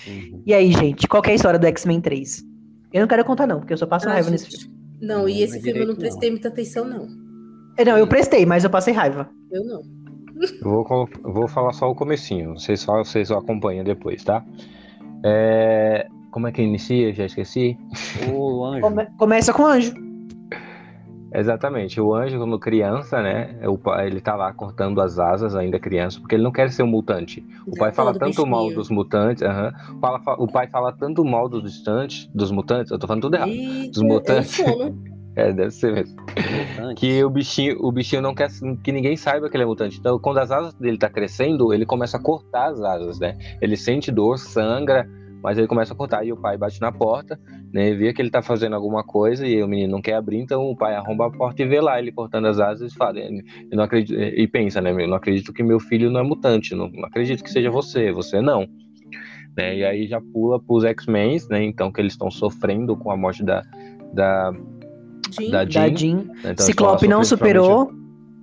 Uhum. E aí, gente, qual que é a história do X-Men 3? Eu não quero contar, não, porque eu só passo Ah, raiva nesse gente, filme. Não, e Não, esse não é filme eu não prestei muita atenção, não. É, Não, eu prestei, mas eu passei raiva. Eu não. Eu vou, vou falar só o comecinho, vocês só vocês acompanham depois, tá? É, Como é que inicia? Já esqueci. O Anjo. Come- começa com o anjo. Exatamente, o anjo quando criança, né? O pai, ele tá lá cortando as asas ainda criança, porque ele não quer ser um mutante. O pai fala tanto mal dos mutantes, aham. Fala- fa- o pai fala tanto mal dos distantes, dos mutantes, eu tô falando tudo errado. Eita, Dos mutantes. É um sono. É, deve ser mesmo. Mutante. Que o bichinho, o bichinho não quer que ninguém saiba que ele é mutante. Então, quando as asas dele tá crescendo, ele começa a cortar as asas, né? Ele sente dor, sangra, mas ele começa a cortar. E o pai bate na porta, né? Vê que ele tá fazendo alguma coisa e o menino não quer abrir, então o pai arromba a porta e vê lá ele cortando as asas e fala, eu não acredito, e pensa, né? Eu não acredito que meu filho não é mutante, não, não acredito que seja você, você não. Né? E aí já pula pros X-Men, né? Então que eles estão sofrendo com a morte da, da, Jean, da Da Jean. Jean. né? Então, Ciclope não superou.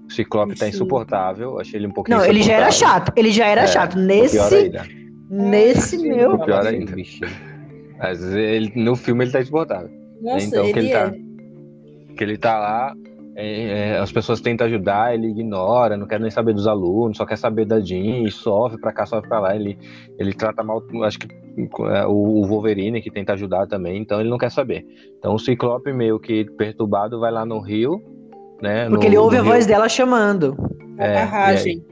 Ciclope tá Sim. insuportável, achei ele um pouquinho Não, ele já era chato. Ele já era É, chato. Nesse, Pior ainda. nesse meu. Pior Esse ainda. Ele, no filme ele tá insuportável. Nossa, então que ele, ele tá- é. Que ele tá lá, é, é, as pessoas tentam ajudar, ele ignora, não quer nem saber dos alunos, só quer saber da Jean, e sofre pra cá, sofre pra lá. Ele, ele trata mal, acho que é, o o Wolverine que tenta ajudar também, então ele não quer saber. Então o Ciclope, meio que perturbado, vai lá no Rio, né? Porque no- ele ouve a Rio. voz dela chamando. A É, barragem.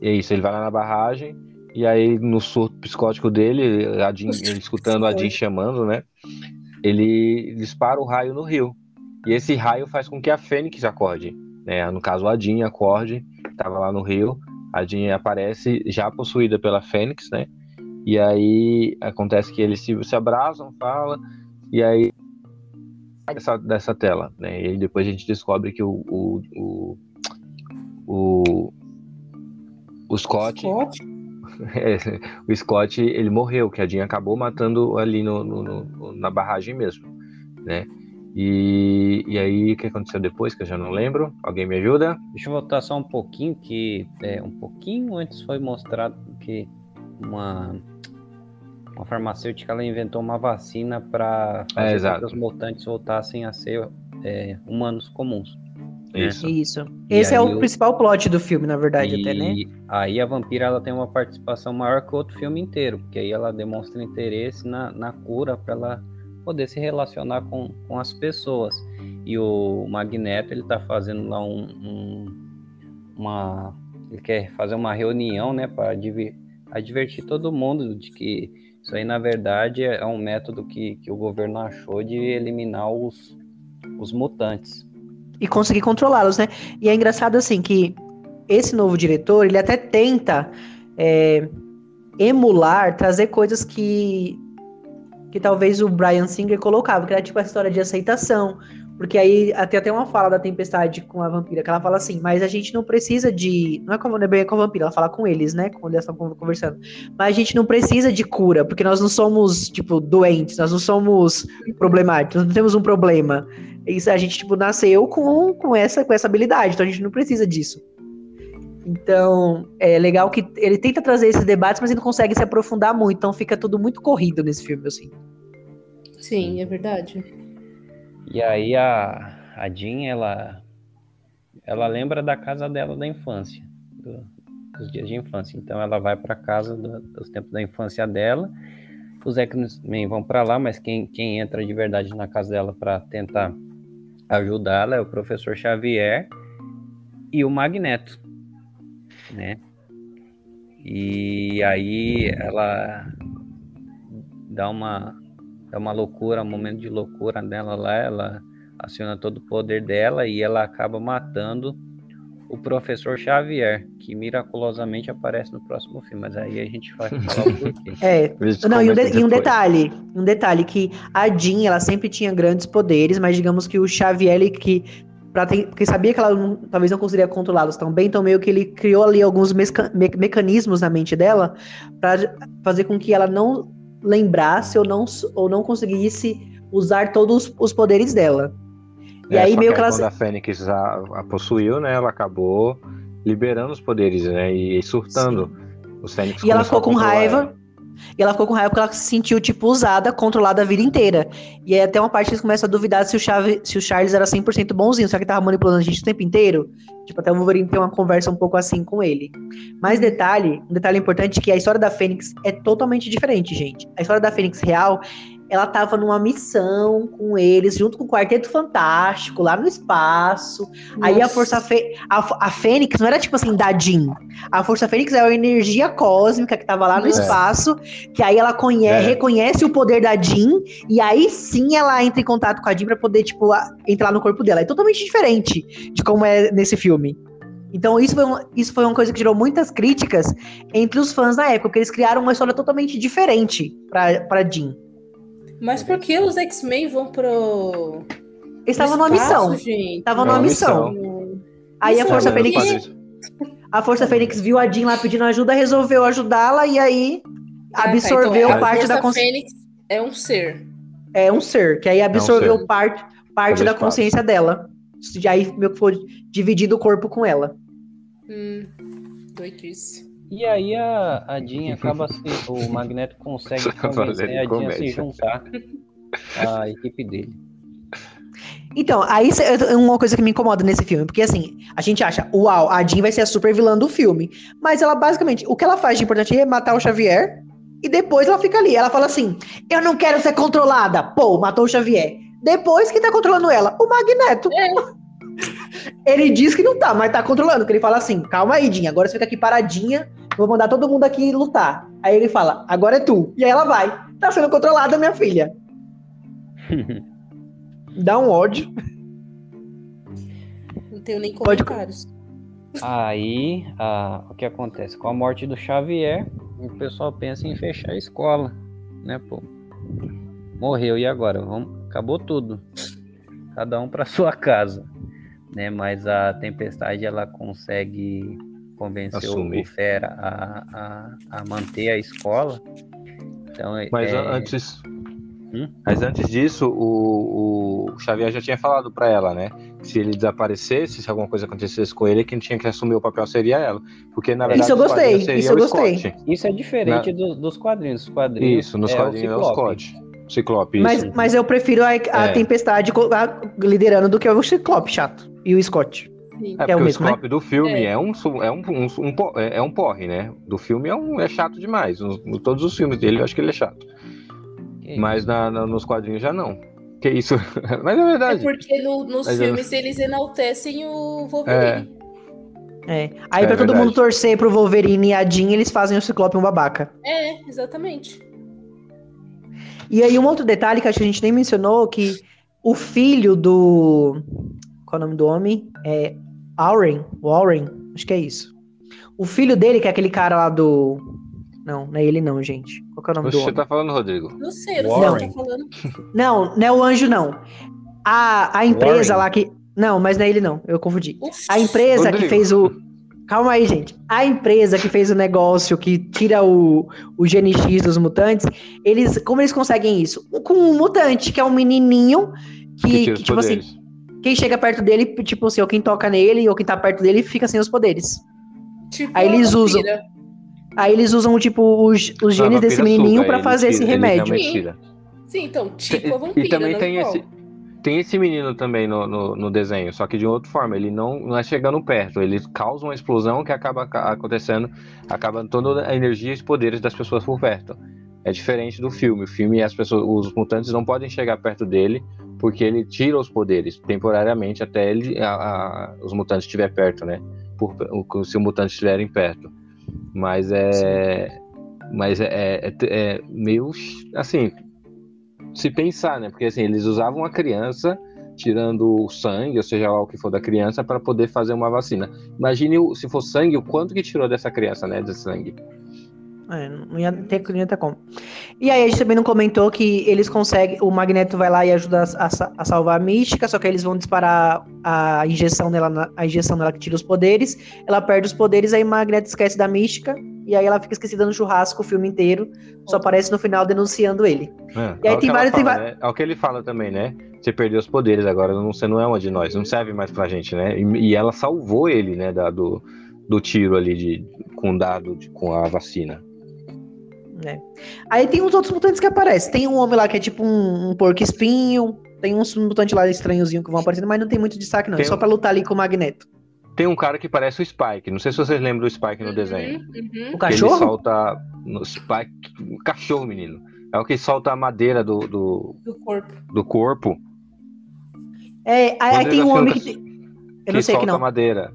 E é isso, ele vai lá na barragem, e aí no surto psicótico dele, a Jean, ele escutando a Jean chamando, né? Ele dispara o raio no rio. E esse raio faz com que a Fênix acorde. Né? No caso, a Jean acorde, estava lá no rio. A Jean aparece já possuída pela Fênix, né? E aí acontece que eles se, se abraçam, falam, e aí dessa, dessa tela, né? E aí depois a gente descobre que o, o, o, o, o Scott, Scott? é, o Scott, ele morreu, que a Jean acabou matando ali no, no- no- na barragem mesmo, né? E, e aí, o que aconteceu depois, que eu já não lembro? Alguém me ajuda? Deixa eu voltar só um pouquinho, que é, um pouquinho antes foi mostrado que uma, uma farmacêutica ela inventou uma vacina para É, fazer exato. que os mutantes voltassem a ser é, humanos comuns. Né? Isso. Isso. E Esse é o eu- principal plot do filme, na verdade, até, né? E aí a vampira ela tem uma participação maior que o outro filme inteiro, porque aí ela demonstra interesse na, na cura para ela poder se relacionar com, com as pessoas. E o Magneto ele tá fazendo lá um, um- uma ele quer fazer uma reunião, né, para advertir todo mundo de que isso aí na verdade é um método que, que o governo achou de eliminar os, os mutantes. E conseguir controlá-los, né? E é engraçado, assim, que esse novo diretor, ele até tenta é, emular, trazer coisas que que talvez o Brian Singer colocava, que era tipo a história de aceitação, porque aí até até uma fala da Tempestade com a vampira, que ela fala assim, mas a gente não precisa de. Não é com, não é com a vampira, ela fala com eles, né? Quando eles estão conversando. Mas a gente não precisa de cura, porque nós não somos, tipo, doentes, nós não somos problemáticos, nós não temos um problema. Isso a gente, tipo, nasceu com, com, essa, com essa habilidade, então a gente não precisa disso. Então, é legal que ele tenta trazer esses debates, mas ele não consegue se aprofundar muito, então fica tudo muito corrido nesse filme, assim. Sim, é verdade. E aí a, a Jean, ela, ela lembra da casa dela da infância, do, dos dias de infância. Então ela vai para casa do, dos tempos da infância dela. Os X-Men vão para lá, mas quem, quem entra de verdade na casa dela para tentar ajudá-la é o professor Xavier e o Magneto, né? E aí ela dá uma é uma loucura, um momento de loucura dela lá, ela aciona todo o poder dela e ela acaba matando o professor Xavier, que miraculosamente aparece no próximo filme, mas aí a gente vai falar o porquê. É, não, e um, de, e um, detalhe, um detalhe que a Jean, ela sempre tinha grandes poderes, mas digamos que o Xavier, ele, que ter, porque sabia que ela não, talvez não conseguiria controlá-los tão bem, então meio que ele criou ali alguns meca, me, mecanismos na mente dela para fazer com que ela não lembrasse ou não, ou não conseguisse usar todos os poderes dela. E é, aí meio que, ela. Quando a Fênix a, a, possuiu, né? Ela acabou liberando os poderes, né? E, surtando. Sim. Os Fênix e ela ficou com raiva. Ela. E ela ficou com raiva porque ela se sentiu, tipo, usada, controlada a vida inteira. E aí até uma parte eles começam a duvidar se o, Chave, se o Charles era 100% bonzinho, só que tava manipulando a gente o tempo inteiro. Tipo, até o Wolverine tem uma conversa um pouco assim com ele. Mas detalhe, um detalhe importante é que a história da Fênix é totalmente diferente, gente. A história da Fênix real ela tava numa missão com eles, junto com o Quarteto Fantástico, lá no espaço. Nossa. Aí a Força Fê a, a Fênix não era tipo assim, da Jean. A Força Fênix é a energia cósmica que tava lá no espaço, que aí ela conhece, é. reconhece o poder da Jean, e aí sim ela entra em contato com a Jean pra poder, tipo, entrar no corpo dela. É totalmente diferente de como é nesse filme. Então, isso foi, uma, isso foi uma coisa que gerou muitas críticas entre os fãs na época, porque eles criaram uma história totalmente diferente pra, pra Jean. Mas por que os X-Men vão pro. Eles estavam numa missão. Estavam numa missão. missão. Aí a Força Fênix. A Força Fênix viu a Jean lá pedindo ajuda, resolveu ajudá-la e aí absorveu ah, tá, então, parte da consciência. Fênix é um ser. É um ser, que aí absorveu é um parte, parte da consciência dela. E aí meio que foi dividido o corpo com ela. Hum, doidice. E aí a, a Jean acaba se. O Magneto consegue convencer a Jean a se juntar à equipe dele. Então, aí é uma coisa que me incomoda nesse filme, porque assim, a gente acha, uau, a Jean vai ser a super vilã do filme. Mas ela basicamente, o que ela faz de importante é matar o Xavier, e depois ela fica ali. Ela fala assim: Eu não quero ser controlada. Pô, matou o Xavier. Depois quem tá controlando ela? O Magneto. É. Ele diz que não tá, mas tá controlando. Que ele fala assim: calma aí, Dinha, agora você fica aqui paradinha, vou mandar todo mundo aqui lutar. Aí ele fala: agora é tu. E aí ela vai. Tá sendo controlada, minha filha. Dá um ódio. Não tenho nem comentários. Aí, a, o que acontece? Com a morte do Xavier, o pessoal pensa em fechar a escola, né, pô? Morreu, e agora? Vamos, acabou tudo. Cada um para sua casa né? Mas a tempestade ela consegue convencer Assumir. o Fera a, a, a, manter a escola. Então, mas é... antes, hum? mas antes disso, o, o Xavier já tinha falado para ela, né? Se ele desaparecesse, se alguma coisa acontecesse com ele, quem tinha que assumir o papel seria ela, porque na verdade isso eu gostei, isso eu gostei. Scott. Isso é diferente na... do, dos quadrinhos. Os quadrinhos. Isso, nos é quadrinhos é o Scott. Ciclope. Mas, mas eu prefiro a, a é. Tempestade liderando do que o Ciclope chato. E o Scott. Sim. É, é o, mesmo, o Ciclope né? do filme é. é, um, é, um, um, um, é um porre, né? Do filme é, um, é chato demais. Todos os filmes dele eu acho que ele é chato. Que mas na, na, nos quadrinhos já não. Que isso? mas é verdade. É porque no, nos mas filmes eu... eles enaltecem o Wolverine. É. é. Aí é, pra todo verdade. mundo torcer pro Wolverine e a Jean, eles fazem o Ciclope um babaca. É, exatamente. E aí, um outro detalhe que acho que a gente nem mencionou, que o filho do. Qual é o nome do homem? É Warren. Warren, acho que é isso. O filho dele, que é aquele cara lá do. Não, não é ele não, gente. Qual que é o nome do Você homem? tá falando, Rodrigo? Não sei, não Warren. sei o que tá falando. Não, não é o anjo, não. A, a empresa Warren. lá que. Não, mas não é ele, não. Eu confundi. A empresa que Rodrigo. fez o. Calma aí, gente. A empresa que fez o negócio que tira o, o GNX dos mutantes, eles. Como eles conseguem isso? Com um mutante, que é um menininho que, Que que, tipo assim, poderes. Quem chega perto dele, tipo assim, ou quem toca nele, ou quem tá perto dele, fica sem os poderes. Tipo Aí eles usam- vampira. Aí eles usam, tipo, os, os A genes desse menininho ele fazer esse tira- ele remédio. tira. Sim, então, tipo a vampira. E também tem esse, tem esse menino também no, no, no desenho, só que de outra forma. Ele não, não é chegando perto, ele causa uma explosão que acaba ca- acontecendo, acaba toda a energia e os poderes das pessoas por perto. É diferente do filme. O filme, as pessoas, os mutantes não podem chegar perto dele porque ele tira os poderes temporariamente até ele, a- a- os mutantes estiver perto, né? Por, se os mutantes estiverem perto. Mas é, mas é, é, é meio assim se pensar, né? Porque assim, eles usavam a criança tirando o sangue, ou seja lá o que for da criança, para poder fazer uma vacina. Imagine se for sangue, o quanto que tirou dessa criança, né? De sangue. É, não ia ter, não ia ter como. E aí a gente também não comentou que eles conseguem. O Magneto vai lá e ajuda a, a- a salvar a Mística, só que aí eles vão disparar a injeção nela, na- a injeção nela que tira os poderes. Ela perde os poderes, aí o Magneto esquece da Mística. E aí ela fica esquecida no churrasco o filme inteiro. Só aparece no final denunciando ele. É, E aí é o tem vários- tem fala, né? É o que ele fala também, né? Você perdeu os poderes, agora não, você não é uma de nós, não serve mais pra gente, né? E, e ela salvou ele, né? Da, do, do tiro ali de, com dado de- com a vacina. Né? Aí tem uns outros mutantes que aparecem. Tem um homem lá que é tipo um, um porco espinho. Tem uns mutantes lá estranhozinho que vão aparecendo, mas não tem muito destaque, não. É Tem só um- pra lutar ali com o Magneto. Tem um cara que parece o Spike, não sei se vocês lembram do Spike no desenho. Uhum, uhum. O Ele cachorro? solta. No Spike. O cachorro, menino. É o que solta a madeira do, do, Do corpo. do corpo. É, aí, aí tem ele um homem que tem. Eu não sei que solta não. madeira.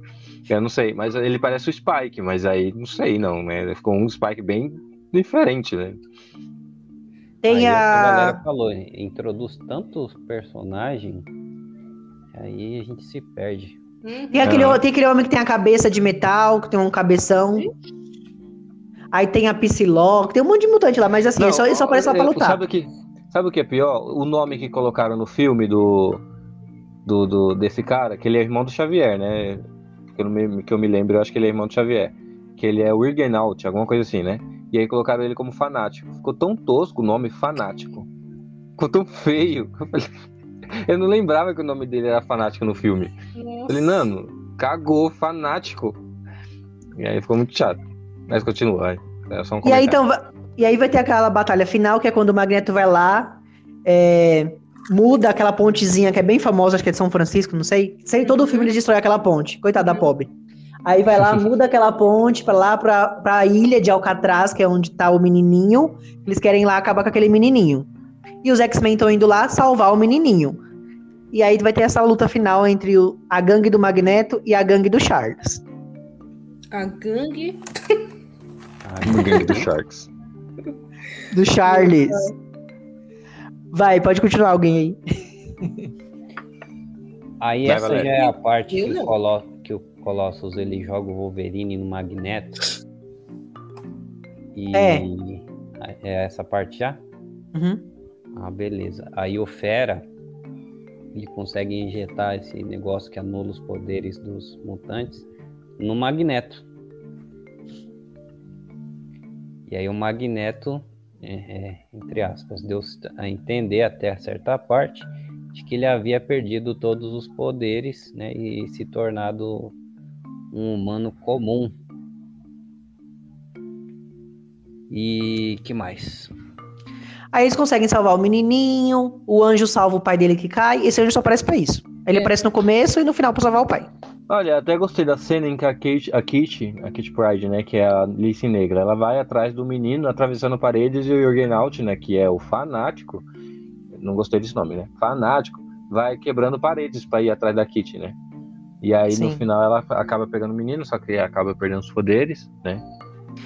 Eu não sei, mas ele parece o Spike, mas aí não sei não, né? Ficou um Spike bem diferente, né? Tem Aí é a a. galera falou, introduz tantos personagens, aí a gente se perde. Tem aquele, Ah. tem aquele homem que tem a cabeça de metal, que tem um cabeção. Aí tem a Psylocke, tem um monte de mutante lá, mas assim, ele só, ele só aparece lá pra eu- lutar. Sabe o que, sabe o que é pior? O nome que colocaram no filme do, do, do- desse cara, que ele é irmão do Xavier, né? Que eu, não me, que eu me lembro, eu acho que ele é irmão do Xavier. Que ele é o Irgenaut, alguma coisa assim, né? E aí colocaram ele como fanático. Ficou tão tosco o nome fanático. Ficou tão feio. Eu, falei- eu não lembrava que o nome dele era fanático no filme. Nossa. Falei, Nano, cagou, fanático. E aí ficou muito chato. Mas continua, vai. É só um E aí, então, e aí vai ter aquela batalha final, que é quando o Magneto vai lá, é, muda aquela pontezinha que é bem famosa, acho que é de São Francisco, não sei. sei todo filme ele destrói aquela ponte. Coitado da pobre. Aí vai lá, muda aquela ponte pra lá, pra, pra ilha de Alcatraz, que é onde tá o menininho. Eles querem ir lá acabar com aquele menininho. E os X-Men estão indo lá salvar o menininho. E aí vai ter essa luta final entre o- a gangue do Magneto e a gangue do Charles. A gangue. Ah, Gangue do Sharks. Do Charles. Vai, pode continuar alguém aí. Aí Vai, essa Valéria. já é a parte Eu que, não. Colossus ele joga o Wolverine no Magneto. E É. é essa parte já? Uhum. Ah, beleza. Aí o Fera ele consegue injetar esse negócio que anula os poderes dos mutantes no Magneto. E aí o Magneto, é, é, entre aspas, deu a entender até certa parte de que ele havia perdido todos os poderes, né, e se tornado um humano comum. E que mais? Aí eles conseguem salvar o menininho, o anjo salva o pai dele que cai, esse anjo só aparece pra isso. Ele É. aparece no começo e no final pra salvar o pai. Olha, até gostei da cena em que a Kate, a Kitty, a Kitty Pride, né, que é a Alice Negra, ela vai atrás do menino atravessando paredes e o Jurgenalt, né, que é o fanático, não gostei desse nome, né, fanático, vai quebrando paredes pra ir atrás da Kitty, né. E aí no Sim. final ela acaba pegando o menino, só que acaba perdendo os poderes, né.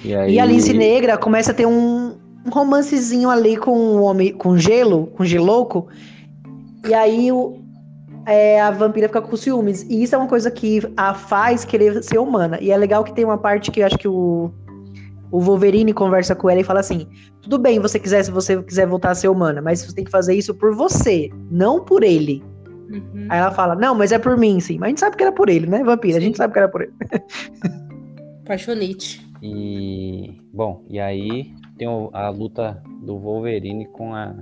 E, aí... E a Lince Negra começa a ter um, um romancezinho ali com o homem, com gelo, com gelouco. E aí o, é, a vampira fica com ciúmes. E isso é uma coisa que a faz querer ser humana. E é legal que tem uma parte que eu acho que o, o Wolverine conversa com ela e fala assim: tudo bem, você quiser, se você quiser voltar a ser humana, mas você tem que fazer isso por você, não por ele. Uhum. Aí ela fala, não, mas é por mim, sim. Mas a gente sabe que era por ele, né, vampira? A gente Sim. sabe que era por ele. Paixonite. E bom, e aí tem a luta do Wolverine com a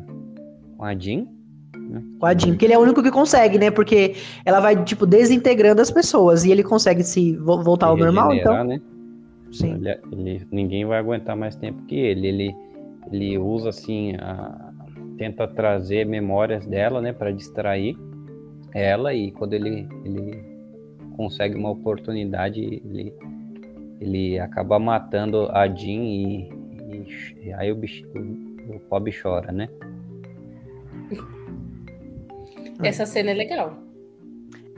com a Jean. né? Com a Jean, porque ele é o único que consegue, né? Porque ela vai, tipo, desintegrando as pessoas e ele consegue se vo- voltar ao normal, então. né? Sim. Ele, ele- ninguém vai aguentar mais tempo que ele. Ele, ele usa assim, a- tenta trazer memórias dela, né, para distrair ela e quando ele, ele consegue uma oportunidade, ele, ele acaba matando a Jean e, e- e aí o, bicho, o, o pobre chora, né? Essa cena é legal.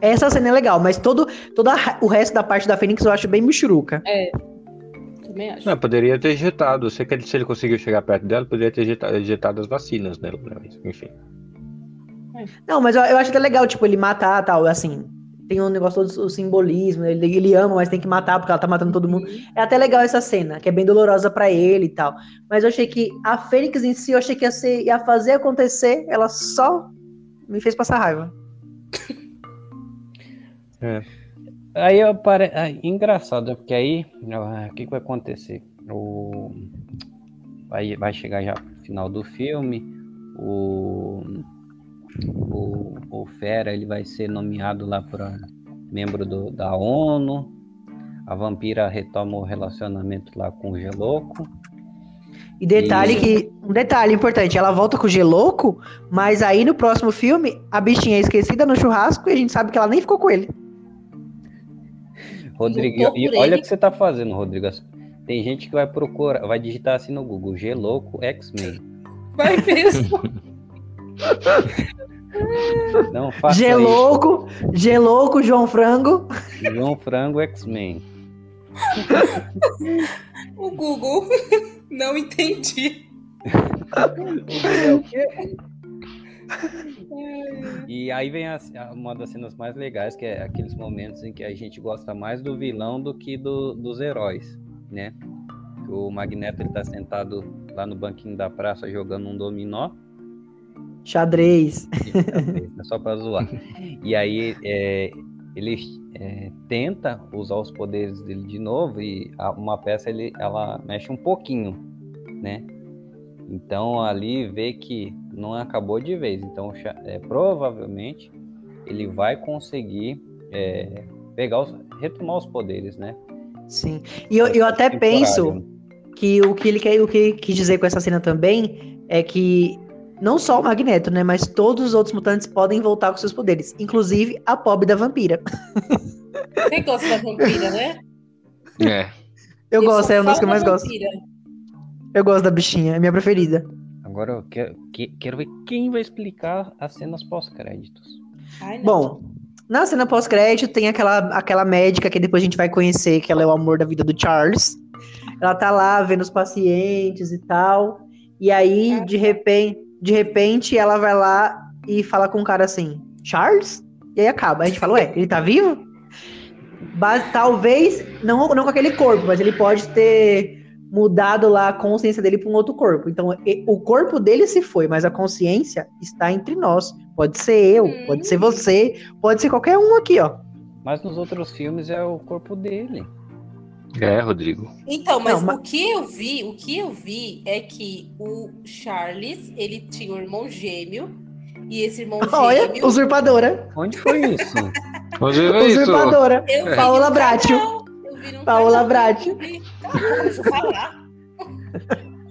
Essa cena é legal, mas todo, todo a- o resto da parte da Fênix eu acho bem michuruca. Também acho. Não, poderia ter injetado. Que ele- se ele conseguiu chegar perto dela, poderia ter injetado, injetado as vacinas nela. né? Mas, Enfim. Não, mas eu, eu acho até legal, tipo, ele matar tal, assim. Tem um negócio todo o simbolismo, ele, ele ama, mas tem que matar porque ela tá matando todo mundo. É até legal essa cena, que é bem dolorosa pra ele e tal. Mas eu achei que a Fênix em si, eu achei que ia, ser, ia fazer acontecer, ela só me fez passar raiva. Aí apare... ah, engraçado? Porque aí o que, que vai acontecer? O... Vai, vai chegar já no final do filme. O... o, o Fera ele vai ser nomeado lá para membro do, da ONU. A vampira retoma o relacionamento lá com o Geloco. E detalhe Isso. que. Um detalhe importante, ela volta com o Geloco, mas aí no próximo filme, a bichinha é esquecida no churrasco e a gente sabe que ela nem ficou com ele. Rodrigo, e olha ele. o que você tá fazendo, Rodrigo. Tem gente que vai procurar, vai digitar assim no Google, Geloco X-Men. Vai mesmo. Não faça isso. Geloco, Geloco, João Frango. João Frango X-Men. o Google. Não entendi. E aí vem a- a- uma das cenas mais legais, que é aqueles momentos em que a gente gosta mais do vilão do que do- dos heróis, né? O Magneto ele tá sentado lá no banquinho da praça jogando um dominó, Xadrez. é só pra zoar. E aí é, ele é, tenta usar os poderes dele de novo e a- uma peça ele, ela mexe um pouquinho, né? Então ali vê que não acabou de vez. Então é, provavelmente ele vai conseguir é, pegar os, retomar os poderes, né? Sim. E eu, eu até penso que o que ele quer, o que ele quis dizer com essa cena também é que não só o Magneto, né, mas todos os outros mutantes podem voltar com seus poderes, inclusive a pobre da vampira. Você gosta da vampira, né? É. Eu gosto, só é uma das que eu mais gosto. Eu gosto da bichinha, é minha preferida. Agora eu quero, que- quero ver quem vai explicar as cenas pós-créditos. Bom, na cena pós-crédito tem aquela, aquela médica que depois a gente vai conhecer, que ela é o amor da vida do Charles. Ela tá lá vendo os pacientes e tal. E aí, de tá. repente, de repente, ela vai lá e fala com o cara assim, Charles? E aí acaba. A gente fala, ué, ele tá vivo? Ba- Talvez, não, não com aquele corpo, mas ele pode ter mudado lá a consciência dele para um outro corpo. Então, e- o corpo dele se foi, mas a consciência está entre nós. Pode ser eu, pode ser você, pode ser qualquer um aqui, ó. Mas nos outros filmes é o corpo dele. É, Rodrigo. Então, mas Não, mas- o que eu vi, o que eu vi é que o Charles, ele tinha um irmão gêmeo, e esse irmão Olha, gêmeo... usurpadora. Onde foi isso? Onde é isso? Usurpadora. Eu vi Paola vi num Paola a boca, deixa eu falar.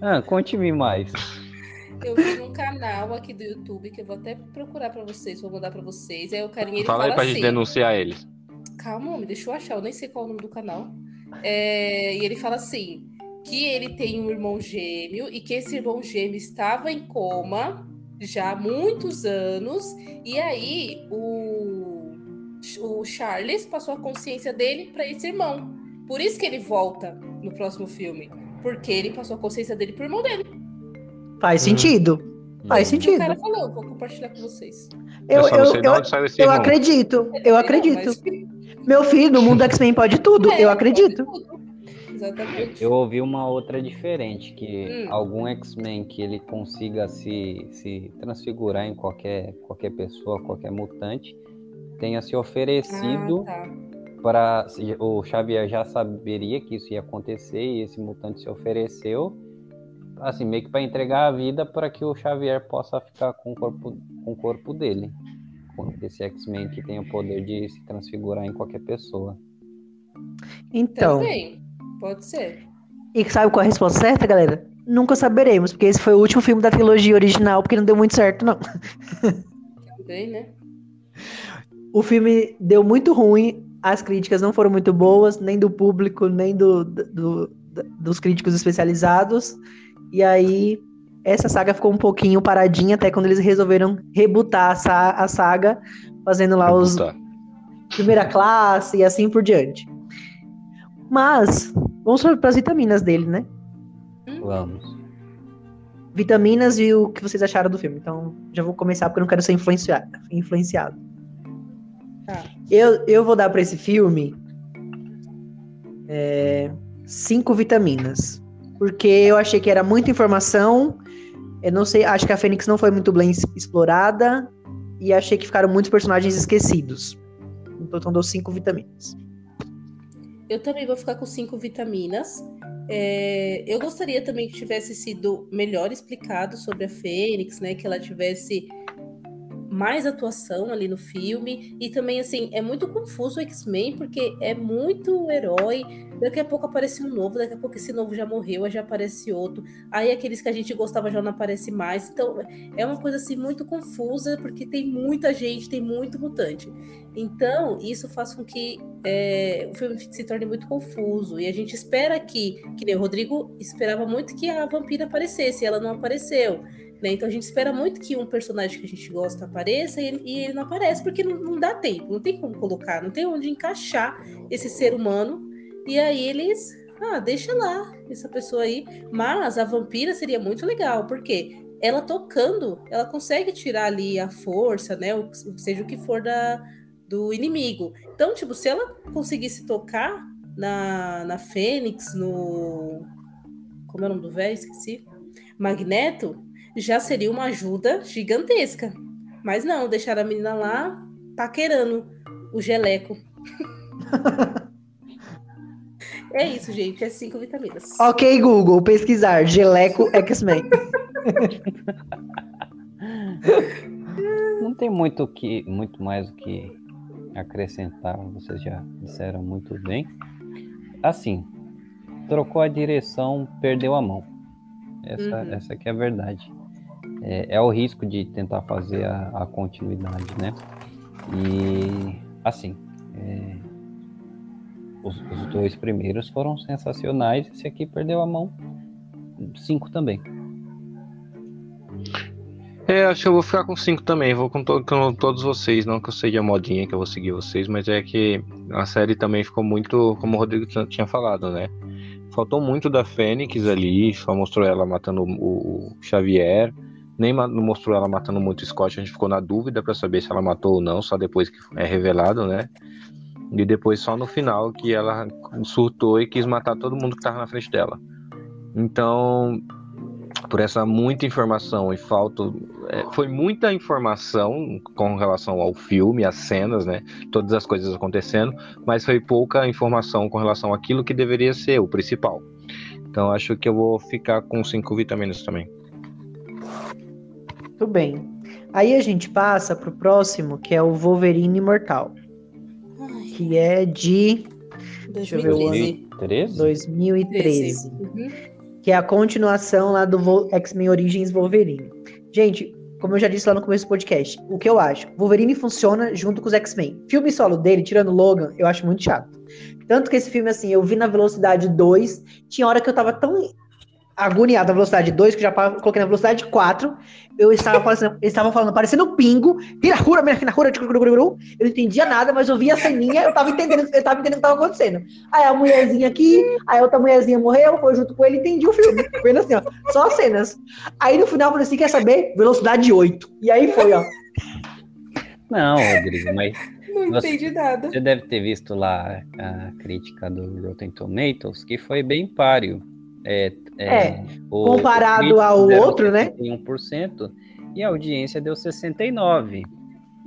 ah, conte-me mais. Eu vi num canal aqui do YouTube, que eu vou até procurar pra vocês, vou mandar pra vocês. Aí o carinha, ele Fala fala aí pra assim... gente denunciar eles. Calma, homem, deixa eu achar, eu nem sei qual é o nome do canal. É, e ele fala assim: que ele tem um irmão gêmeo e que esse irmão gêmeo estava em coma já há muitos anos, e aí o, o Charles passou a consciência dele para esse irmão. Por isso que ele volta no próximo filme. Porque ele passou a consciência dele pro irmão dele. Faz Hum. sentido. Faz Isso que sentido. O cara falou, vou compartilhar com vocês. Eu, eu não eu, eu, saiu esse eu acredito. Eu Não, acredito. mas- Meu filho, no mundo X-Men pode tudo. É, eu acredito. tudo. Exatamente. Eu ouvi uma outra diferente, que Hum. algum X-Men que ele consiga se, se transfigurar em qualquer, qualquer pessoa, qualquer mutante, tenha se oferecido Ah, tá. para. O Xavier já saberia que isso ia acontecer e esse mutante se ofereceu, assim, meio que para entregar a vida para que o Xavier possa ficar com o corpo, com o corpo dele. Esse X-Men que tem o poder de se transfigurar em qualquer pessoa. Então, Também. Pode ser. e sabe qual é a resposta certa, galera? Nunca saberemos, porque esse foi o último filme da trilogia original, porque não deu muito certo, não. Também, né? O filme deu muito ruim, as críticas não foram muito boas, nem do público, nem do, do- do- dos críticos especializados. E aí, essa saga ficou um pouquinho paradinha até quando eles resolveram rebutar a, sa- a saga, fazendo lá os Tá. primeira classe e assim por diante. Mas, vamos para as vitaminas dele, né? Vamos. Vitaminas e o que vocês acharam do filme. Então, já vou começar porque eu não quero ser influenciado. influenciado. Tá. Eu, eu vou dar para esse filme é, cinco vitaminas. Porque eu achei que era muita informação. Eu não sei, acho que a Fênix não foi muito bem explorada. E achei que ficaram muitos personagens esquecidos. Então, eu dou cinco vitaminas. Eu também vou ficar com cinco vitaminas. É, eu gostaria também que tivesse sido melhor explicado sobre a Fênix, né? Que ela tivesse mais atuação ali no filme. E também, assim, é muito confuso o X-Men, porque é muito herói. Daqui a pouco aparece um novo, daqui a pouco esse novo já morreu, aí já aparece outro. Aí aqueles que a gente gostava já não aparece mais. Então, é uma coisa assim muito confusa, porque tem muita gente, tem muito mutante. Então, isso faz com que é, o filme se torne muito confuso. E a gente espera que, que nem o Rodrigo esperava muito que a vampira aparecesse, e ela não apareceu. Né? Então a gente espera muito que um personagem que a gente gosta apareça e ele, e ele não aparece, porque não, não dá tempo, não tem como colocar, não tem onde encaixar esse ser humano. E aí eles. Ah, deixa lá essa pessoa aí. Mas a vampira seria muito legal, porque ela tocando, ela consegue tirar ali a força, né? O, seja o que for da, do inimigo. Então, tipo, se ela conseguisse tocar na, na Fênix, no. Como é o nome do velho? Esqueci. Magneto, já seria uma ajuda gigantesca. Mas não, deixaram a menina lá paquerando o geleco. é isso, gente. É cinco vitaminas. Ok, Google, pesquisar. Geleco X-Men. Não tem muito o que, muito mais o que acrescentar, vocês já disseram muito bem. Assim, trocou a direção, perdeu a mão. Essa, Uhum. essa que é a verdade. É, é o risco de tentar fazer a, a continuidade, né? E assim, é, os, os dois primeiros foram sensacionais. Esse aqui perdeu a mão. Cinco também. É, acho que eu vou ficar com 5 também, vou com, to- com todos vocês, não que eu seja modinha que eu vou seguir vocês, mas é que a série também ficou muito, como o Rodrigo tinha falado, né? Faltou muito da Fênix ali, só mostrou ela matando o, o Xavier, nem mostrou ela matando muito o Scott, a gente ficou na dúvida pra saber se ela matou ou não, só depois que é revelado, né? E depois só no final que ela surtou e quis matar todo mundo que tava na frente dela. Então, por essa muita informação e falta. é, foi muita informação com relação ao filme, às cenas, né? Todas as coisas acontecendo, mas foi pouca informação com relação àquilo que deveria ser o principal. Então acho que eu vou ficar com cinco vitaminas também. Tudo bem. Aí a gente passa pro próximo, que é o Wolverine Imortal, Ai, que é de Deixa eu ver o ano. 2013. 13? 2013. Uhum. que é a continuação lá do X-Men Origins Wolverine. Gente, como eu já disse lá no começo do podcast, o que eu acho? Wolverine funciona junto com os X-Men. Filme solo dele, tirando Logan, eu acho muito chato. Tanto que esse filme, assim, eu vi na velocidade 2, tinha hora que eu tava tão agoniado na velocidade 2, que eu já coloquei na velocidade 4, eu estava falando, eles estavam falando, parecendo um pingo, tira a cura, minha na cura, eu não entendia nada, mas eu via a ceninha, eu tava entendendo, eu tava entendendo o que tava acontecendo. Aí a mulherzinha aqui, aí a outra mulherzinha morreu, foi junto com ele, entendi o filme. Vendo assim, ó, só as cenas. Aí no final eu falei assim, quer saber? Velocidade 8. E aí foi, ó. Não, Rodrigo, mas Não Você- entendi nada. Você deve ter visto lá a crítica do Rotten Tomatoes, que foi bem páreo. É, É, o- comparado o ao outro, né? 71% e a audiência deu 69%.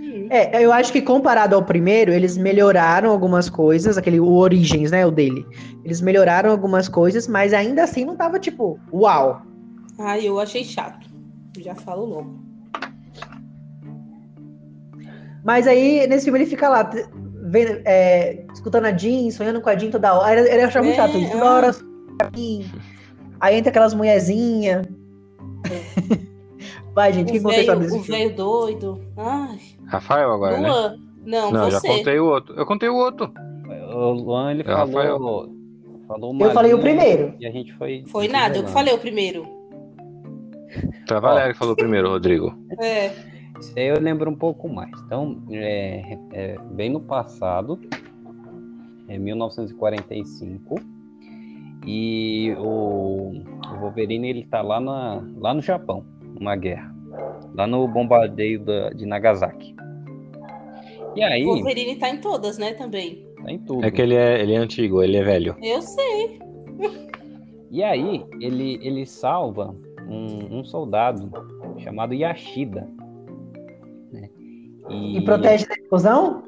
Hum. É, eu acho que comparado ao primeiro, eles melhoraram algumas coisas, aquele o Origins, né, o dele. Eles melhoraram algumas coisas, mas ainda assim não tava tipo, uau. Ai, eu achei chato. Já falo logo. Mas aí nesse filme ele fica lá vendo, é, escutando a Jean, sonhando com a Jean toda hora. Ele achava muito É, chato, isso, toda ah. hora. Aí entra aquelas mulherzinhas. Vai, gente, o que aconteceu desse o velho doido. Ai, Rafael agora, né? Luan. Não, Não, já você. contei o outro. Eu contei o outro. O Luan, ele É, falou, Rafael. falou uma Eu falei o primeiro. E a gente foi... Foi nada, eu que falei o primeiro. Foi a Valéria que falou primeiro, Rodrigo. É. Isso aí eu lembro um pouco mais. Então, é, é bem no passado, é 1945, e o, o Wolverine ele tá lá, na, lá no Japão, numa guerra, lá no bombardeio da- de Nagasaki. E aí, O Wolverine tá em todas, né, também. tá em tudo. É que ele é, ele é antigo, ele é velho. Eu sei. E aí, ele, ele salva um, um soldado chamado Yashida. né? E protege da explosão?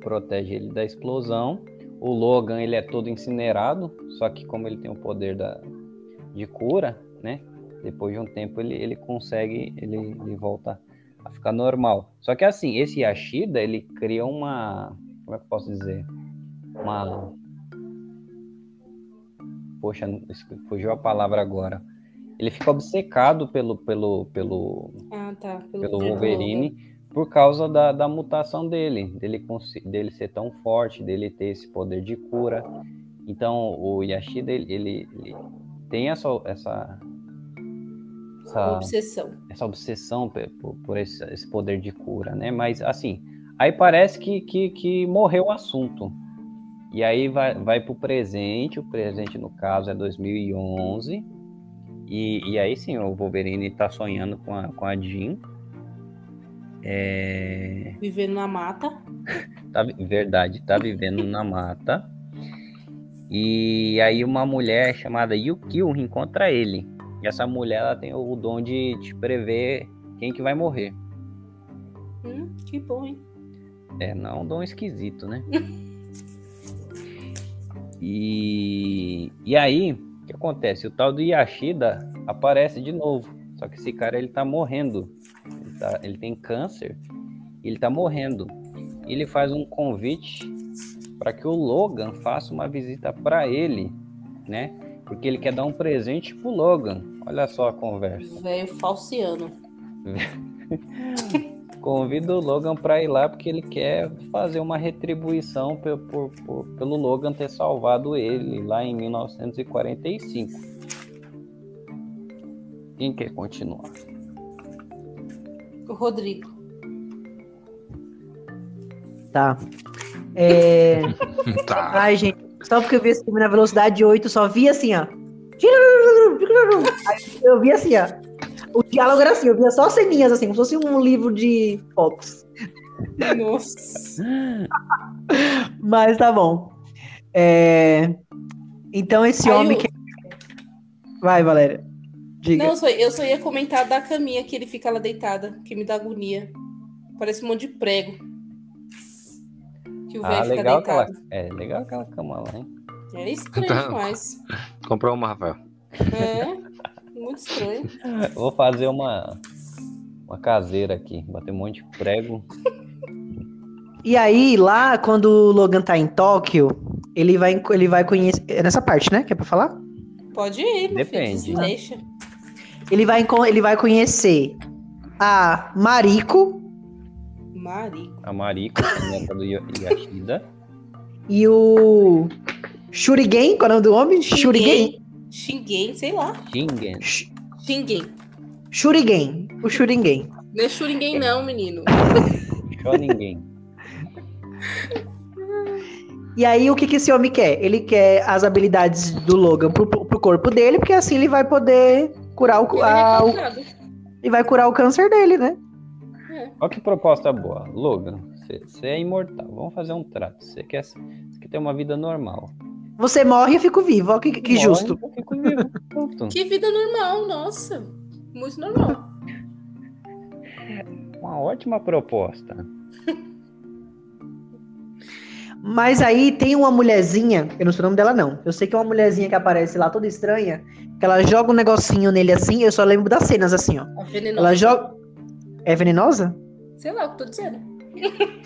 protege ele da explosão. O Logan ele é todo incinerado, só que como ele tem o poder da, de cura, né? Depois de um tempo ele, ele consegue, ele, ele volta a ficar normal. Só que assim, esse Yashida ele cria uma, como é que eu posso dizer, uma, poxa, fugiu a palavra agora. Ele fica obcecado pelo pelo pelo Ah, tá. pelo do Wolverine por causa da, da mutação dele, dele, dele ser tão forte, dele ter esse poder de cura. Então, o Yashida, ele, ele, ele tem essa, essa, essa, Obsessão. essa obsessão por, por esse, esse poder de cura, né? Mas, assim, aí parece que, que, que morreu o assunto. E aí vai, vai pro presente, o presente, no caso, é 2011. E, e aí sim, o Wolverine tá sonhando com a, com a Jean. É, Vivendo na mata. tá, verdade, tá vivendo na mata. E aí uma mulher chamada Yukio encontra ele. E essa mulher ela tem o dom de, de prever quem que vai morrer. Hum, que bom, hein? É, não é um dom esquisito, né? e, e aí, o que acontece? O tal do Yashida aparece de novo. Só que esse cara ele tá morrendo. Ele, tá- ele tem câncer. E ele tá morrendo. Ele faz um convite para que o Logan faça uma visita para ele, né? Porque ele quer dar um presente pro Logan. Olha só a conversa. Velho falciano. Convida o Logan para ir lá porque ele quer fazer uma retribuição pe- por- por- pelo Logan ter salvado ele lá em 1945. Quem quer continuar? O Rodrigo. Tá. É... Tá. Ai, gente, só porque eu vi esse filme na velocidade 8, só vi assim, ó. Aí eu vi assim, ó. O diálogo era assim, eu via só ceninhas assim, como se fosse um livro de Fox. Nossa. Mas tá bom. É, Então esse Aí homem o- que. Vai, Valéria. Diga. Não, eu só, eu só ia comentar da caminha que ele fica lá deitada, que me dá agonia. Parece um monte de prego. Que o velho Ah, fica legal aquela, deitado. é legal aquela cama lá, hein? É estranho Tá. demais. Comprou uma, Rafael. É, muito estranho. Vou fazer uma uma caseira aqui, bater um monte de prego. E aí, lá, quando o Logan tá em Tóquio, ele vai, ele vai conhecer. É nessa parte, né? Que é pra falar? Pode ir, meu Depende. filho, deixa. Ele vai, ele vai conhecer a Mariko Marico. A Mariko, a neta do Ya- Yashida. e o Shurigen, qual é o nome do homem? Shurigen. Xinguém, sei lá. Shingen. Sh- Xinguém. Shurigen. O Shurigen. Não é Xuringuém, não, menino. Ninguém. E aí, o que, que esse homem quer? Ele quer as habilidades do Logan pro, pro corpo dele, porque assim ele vai poder curar o, é a- o- ele vai curar o câncer dele, né? Olha que proposta boa. Logan, Você, é imortal. Vamos fazer um trato. Você quer, quer ter uma vida normal. Você morre e eu fico vivo. Ó, que, que Morre, justo. Eu fico vivo. Que vida normal, nossa. Muito normal. Uma ótima proposta. Mas aí tem uma mulherzinha, eu não sei o nome dela não. Eu sei que é uma mulherzinha que aparece lá toda estranha, que ela joga um negocinho nele assim, eu só lembro das cenas assim, ó. A venenosa. Ela joga. É venenosa? Sei lá o que eu tô dizendo.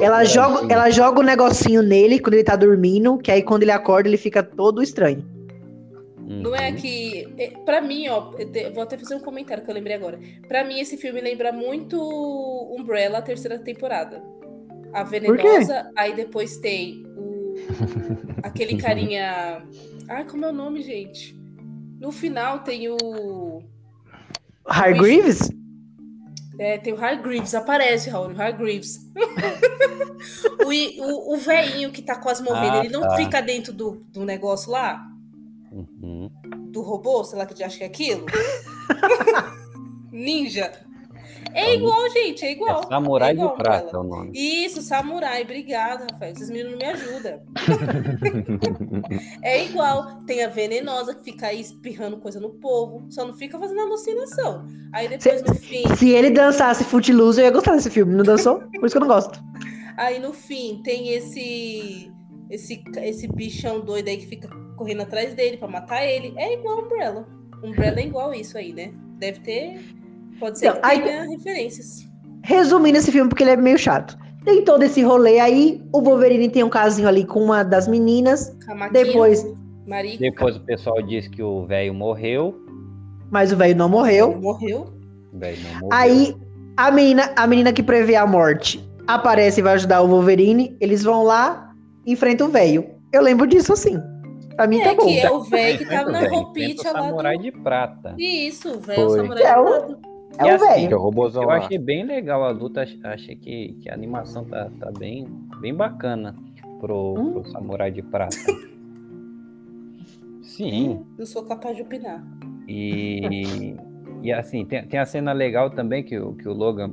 Ela joga, ela joga o negocinho nele quando ele tá dormindo, que aí quando ele acorda ele fica todo estranho. Não é que. é, Pra mim, ó, vou até fazer um comentário que eu lembrei agora. Pra mim, esse filme lembra muito Umbrella, a terceira temporada. A? Venenosa, aí depois tem o. aquele carinha. Ai, como é o nome, gente? No final tem o. Hargreaves? É, tem o Hargreaves, aparece, Raul, o Hargreaves. o, i- o, o velhinho que tá quase morrendo, Ah, ele não tá. fica dentro do, do negócio lá? Uhum. do robô, sei lá que acho que é aquilo. Ninja. É igual, gente, é igual. É Samurai É igual de Prata é o nome. Isso, samurai, obrigada, Rafael. Esses meninos não me ajudam. É igual. Tem a venenosa que fica aí espirrando coisa no povo, só não fica fazendo alucinação. Aí depois no fim, Se ele dançasse Footloose, eu ia gostar desse filme. Não dançou? Por isso que eu não gosto. aí no fim tem esse esse esse bichão doido aí que fica correndo atrás dele pra matar ele. É igual Umbrella. Umbrella é igual isso aí, né? Deve ter pode ser Então, que aí- tenha referências. Resumindo esse filme, porque ele é meio chato. Tem todo esse rolê aí, o Wolverine tem um casinho ali com uma das meninas, Camaquinho, depois, Marica, Depois o pessoal diz que o velho morreu. mas o velho não morreu. morreu. O velho não morreu. Aí a menina, a menina que prevê a morte aparece e vai ajudar o Wolverine. Eles vão lá, enfrentam o velho. Eu lembro disso assim. Pra mim É tá bom. que é o velho que tava na roupinha lá Samurai do... de Prata. Isso, o velho samurai É o- de prata. É E o assim, velho. Eu lá. achei bem legal a luta, ach- achei que, que a animação tá, tá bem, bem bacana pro, Hum. pro Samurai de Prata. Sim, Não sou capaz de opinar. e, e assim, tem, tem a cena legal também que, o- que o Logan,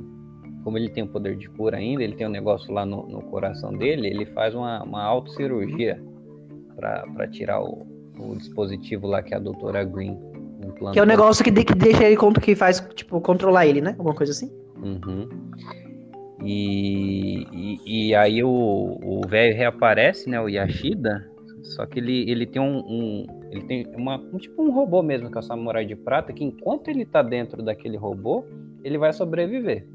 como ele tem o poder de cura ainda, ele tem um negócio lá no, no coração dele, ele faz uma, uma autocirurgia para tirar o, o dispositivo lá que a doutora Green Que é o negócio que, de- que deixa ele contra que faz, tipo, controlar ele, né? Alguma coisa assim. Uhum. E, e, e aí o velho reaparece, né? O Yashida. Só que ele, ele tem um, um- ele tem uma um, tipo um robô mesmo que é o samurai de prata que enquanto ele tá dentro daquele robô ele vai sobreviver.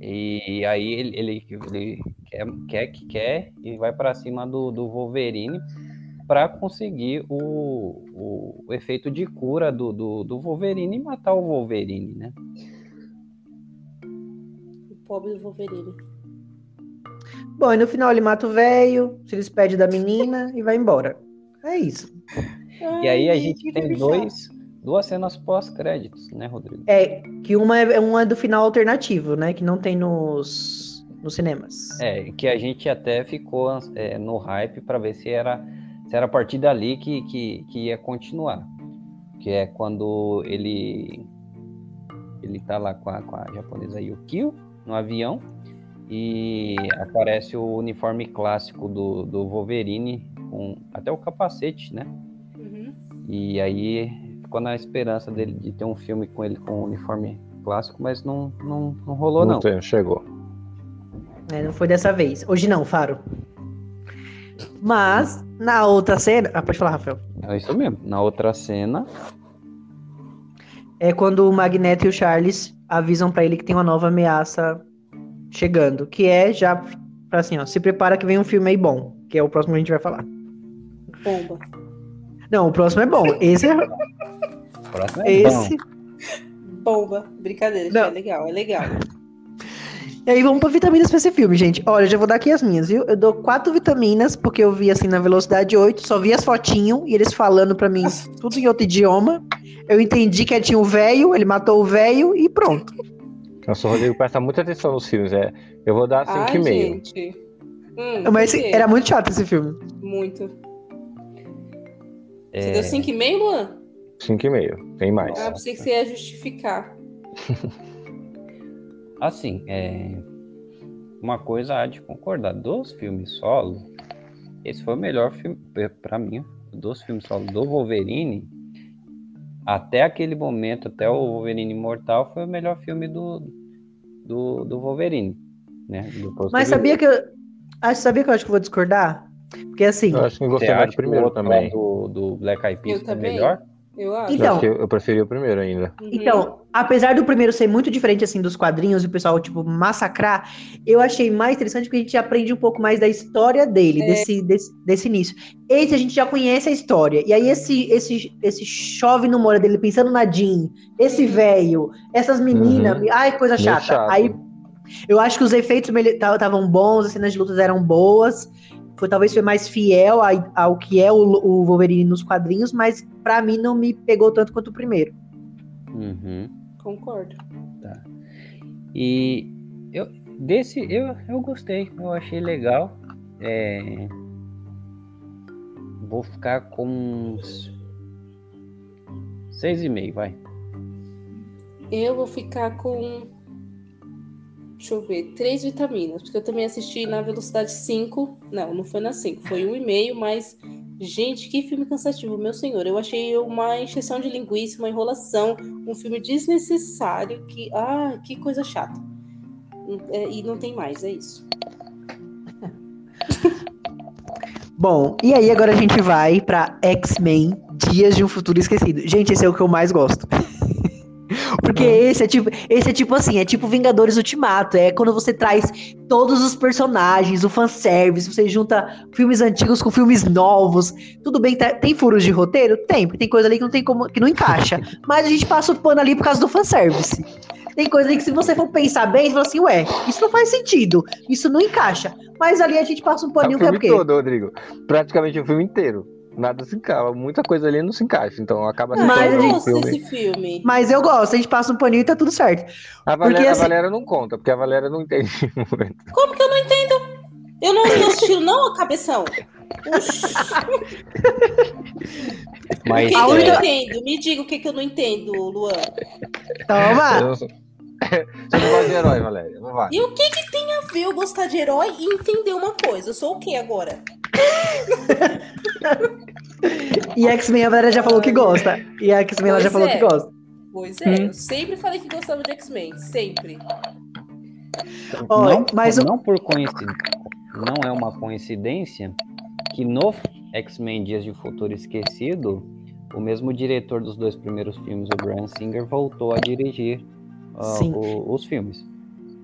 E aí ele, ele, ele quer, quer que quer e vai para cima do, do Wolverine para conseguir o, o, o efeito de cura do, do, do Wolverine e matar o Wolverine, né? O pobre do Wolverine. Bom, e no final ele mata o velho, se despede da menina e vai embora. É isso. E aí a gente tem dois, duas cenas pós-créditos, né, Rodrigo? É, que uma é, uma é do final alternativo, né? Que não tem nos, nos cinemas. É, que a gente até ficou é, no hype para ver se era, era a partir dali que, que, que ia continuar. Que é quando ele ele tá lá com a, com a japonesa Yukio no avião e aparece o uniforme clássico do, do Wolverine com até o capacete, né? Uhum. E aí ficou na esperança dele de ter um filme com ele com o uniforme clássico, mas não, não, não rolou não. tem, chegou. É, não foi dessa vez. Hoje não, Faro. Mas, na outra cena. Ah, pode falar, Rafael. É isso mesmo. Na outra cena, É quando o Magneto e o Charles avisam pra ele que tem uma nova ameaça chegando. Que é já. pra Assim, ó, se prepara que vem um filme aí bom. Que é o próximo que a gente vai falar. Bomba. Não, o próximo é bom. Esse é. o próximo é esse. bom. Bomba. Brincadeira, Não. é legal, é legal. E aí vamos pra vitaminas pra esse filme, gente. Olha, eu já vou dar aqui as minhas, viu? Eu dou quatro vitaminas, porque eu vi assim na velocidade 8, só vi as fotinhos e eles falando pra mim tudo em outro idioma. Eu entendi que tinha o velho, ele matou o velho e pronto. Nossa, o Rodrigo presta muita atenção nos filmes. É, eu vou dar Ai, 5,5. gente. Hum, Mas por quê? era muito chato esse filme. Muito. É, Você deu 5,5, Luan? 5,5. Tem mais. Ah, pensei que você ia justificar. Assim, é, uma coisa há de concordar. Dos filmes solo, esse foi o melhor filme, para mim, dos filmes solo do Wolverine. Até aquele momento, até o Wolverine Imortal, foi o melhor filme do, do, do Wolverine. Né? Do Mas sabia que eu. Ah, sabia que eu acho que vou discordar? Porque assim. Eu acho que gostei mais do primeiro também. Do, do Black Eyed Peas Eu foi também. melhor? Eu acho. Então, eu, eu preferi o primeiro ainda. Uhum. Então, apesar do primeiro ser muito diferente assim dos quadrinhos e o pessoal tipo massacrar, eu achei mais interessante porque a gente aprende um pouco mais da história dele, É. desse, desse desse início. Esse a gente já conhece a história. E aí esse esse esse chove no molho dele pensando na Jean, esse velho, essas meninas, ai coisa chata. Aí eu acho que os efeitos estavam bons, as cenas de lutas eram boas. Foi, talvez foi mais fiel a- ao que é o, o Wolverine nos quadrinhos, mas pra mim não me pegou tanto quanto o primeiro. Uhum. Concordo. E eu desse eu, eu gostei, eu achei legal. É, vou ficar com uns seis e meio, vai. Eu vou ficar com. Deixa eu ver, três vitaminas, porque eu também assisti na velocidade 5. Não, não foi na 5, foi 1,5, mas. Gente, que filme cansativo, meu senhor. Eu achei uma encheção de linguiça, uma enrolação, um filme desnecessário, que. Ah, que coisa chata. É, e não tem mais, é isso. Bom, e aí agora a gente vai pra X-Men Dias de um Futuro Esquecido. Gente, esse é o que eu mais gosto. Porque esse é tipo, esse é tipo assim, é tipo Vingadores Ultimato, é quando você traz todos os personagens, o fanservice, você junta filmes antigos com filmes novos. Tudo bem, tá- tem furos de roteiro? Tem, porque tem coisa ali que não tem como que não encaixa. Mas a gente passa o pano ali por causa do fanservice. Tem coisa ali que se você for pensar bem, você fala assim, ué, isso não faz sentido, isso não encaixa. Mas ali a gente passa um É paninho o que é o filme quê? todo, Rodrigo. Praticamente o filme inteiro. Nada se encaixa. Muita coisa ali não se encaixa. Então acaba se Mas gosto desse filme. Mas eu gosto, a gente passa um paninho e tá tudo certo. A Porque, Valéria, assim- a Valéria não conta, porque a Valéria não entende muito. Como que eu não entendo? Eu não estou assistindo, não, cabeção. Oxi. O Mas que, que eu não entendo? Me diga o que, que eu não entendo, Luan. Toma! Eu Você não gosta de herói, Valéria. Não vai. E o que, que tem a ver eu gostar de herói e entender uma coisa? Eu sou o que agora? E X-Men a Valéria já falou que gosta. E a X-Men ela já Pois falou é. que gosta. Pois é, Hum. eu sempre falei que gostava de X-Men. Sempre. Olha, não, mas não por coincidência, não é uma coincidência que no X-Men Dias de Futuro Esquecido, o mesmo diretor dos dois primeiros filmes, o Bryan Singer, voltou a dirigir o- os filmes.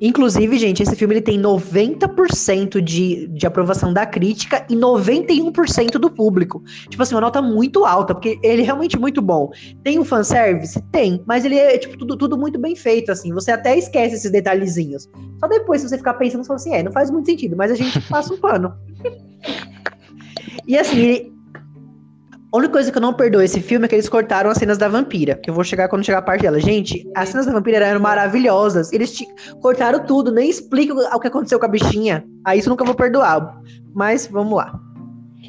Inclusive, gente, esse filme ele tem 90% de, de aprovação da crítica e 91% do público. Tipo assim, uma nota muito alta, porque ele é realmente muito bom. Tem o fanservice? Tem, mas ele é tipo, tudo, tudo muito bem feito, assim. Você até esquece esses detalhezinhos. Só depois, se você ficar pensando, você fala assim, é, não faz muito sentido, mas a gente passa um pano. E assim, ele- a única coisa que eu não perdoo esse filme é que eles cortaram as cenas da vampira. Que eu vou chegar quando chegar a parte dela. Gente, as cenas da vampira eram maravilhosas. Eles ti- cortaram tudo, nem explicam o que aconteceu com a bichinha. Aí isso eu nunca vou perdoar. Mas vamos lá.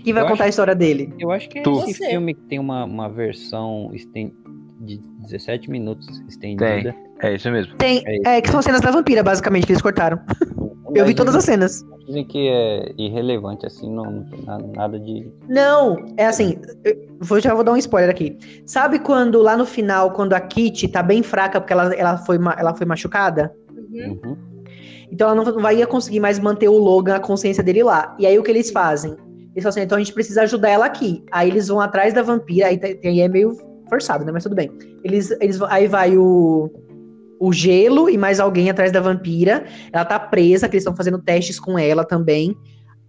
Quem vai Eu contar acho- a história dele? Eu acho que é Tu. esse Você. filme que tem uma, uma versão esten- de 17 minutos estendida. É isso mesmo. Tem, É isso. é, que são as cenas da vampira, basicamente, que eles cortaram. Eu vi todas as cenas. Dizem que é irrelevante, assim, não, não tem na- nada de. Não, é assim, eu vou, já vou dar um spoiler aqui. Sabe quando lá no final, quando a Kitty tá bem fraca porque ela, ela, foi, ela foi machucada? Uhum. Uhum. Então ela não não vai conseguir mais manter o Logan, a consciência dele lá. E aí o que eles fazem? Eles falam assim, então a gente precisa ajudar ela aqui. Aí eles vão atrás da vampira, aí, aí é meio forçado, né? Mas tudo bem. Eles, eles, aí vai o, o gelo e mais alguém atrás da vampira. Ela tá presa, que eles estão fazendo testes com ela também.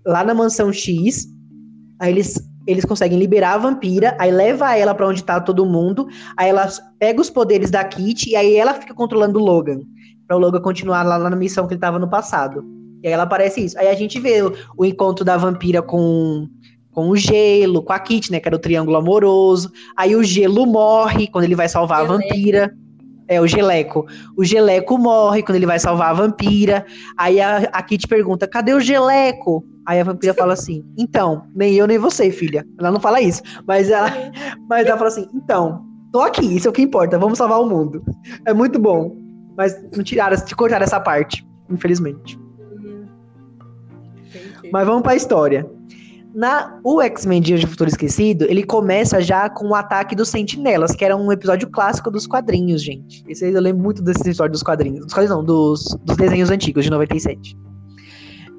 Lá na mansão X. Aí eles, eles conseguem liberar a vampira, aí leva ela pra onde tá todo mundo. Aí ela pega os poderes da Kitty e aí ela fica controlando o Logan. Pra o Logan continuar lá na missão que ele tava no passado. E aí ela aparece isso. Aí a gente vê o, o encontro da vampira com, com o gelo, com a Kitty, né? Que era o triângulo amoroso. Aí o gelo morre quando ele vai salvar a vampira. É, o Geleco. O Geleco morre quando ele vai salvar a vampira. Aí a, a Kitty pergunta: cadê o Geleco? Aí a vampira fala assim: então, nem eu nem você, filha. Ela não fala isso, mas ela, mas ela fala assim: então, tô aqui, isso é o que importa, vamos salvar o mundo. É muito bom. Mas não tiraram, te cortaram essa parte, infelizmente. Uhum. Mas vamos pra história. Na, o X-Men Dias de Futuro Esquecido, ele começa já com o ataque dos Sentinelas, que era um episódio clássico dos quadrinhos, gente. Esse eu lembro muito dessa história dos quadrinhos. Dos quadrinhos não, dos, dos desenhos antigos, de 97.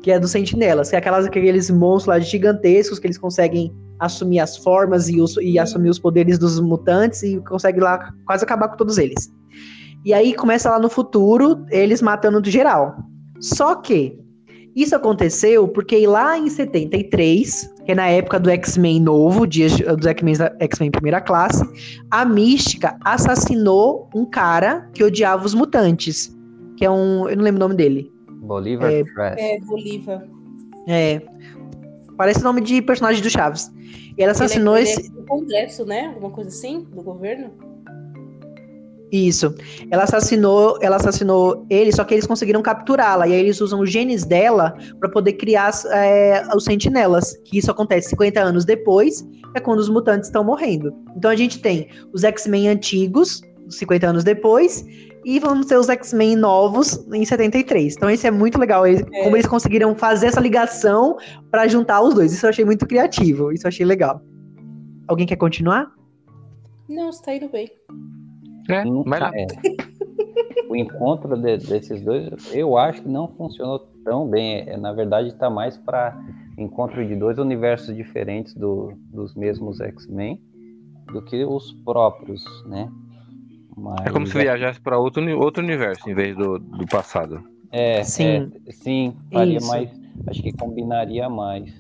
Que é dos Sentinelas, que é aquelas, aqueles monstros lá gigantescos que eles conseguem assumir as formas e, os- e assumir os poderes dos mutantes e consegue lá quase acabar com todos eles. E aí começa lá no futuro, eles matando de geral. Só que isso aconteceu porque lá em 73, que é na época do X-Men novo, dias dos X-Men X-Men primeira classe, a Mística assassinou um cara que odiava os mutantes, que é um, eu não lembro o nome dele. Bolívar É. É, Bolívar. É, parece nome de personagem do Chaves. E ela assassinou ele, é- esse, ele é do Congresso, né? Alguma coisa assim? Do governo? Isso. Ela assassinou, ela assassinou ele, só que eles conseguiram capturá-la. E aí eles usam os genes dela para poder criar é, os sentinelas. Que isso acontece 50 anos depois, é quando os mutantes estão morrendo. Então a gente tem os X-Men antigos, 50 anos depois, e vamos ter os X-Men novos em 73. Então isso é muito legal. eles- É. Como eles conseguiram fazer essa ligação para juntar os dois. Isso eu achei muito criativo. Isso eu achei legal. Alguém quer continuar? Não, você tá indo bem. É, é. O encontro de- desses dois, eu acho que não funcionou tão bem. É, na verdade, está mais para encontro de dois universos diferentes do- dos mesmos X-Men do que os próprios, né? Mas, É como se viajasse para outro, outro universo em vez do, do passado. É, Sim. é, sim, faria Isso. mais. Acho que combinaria mais.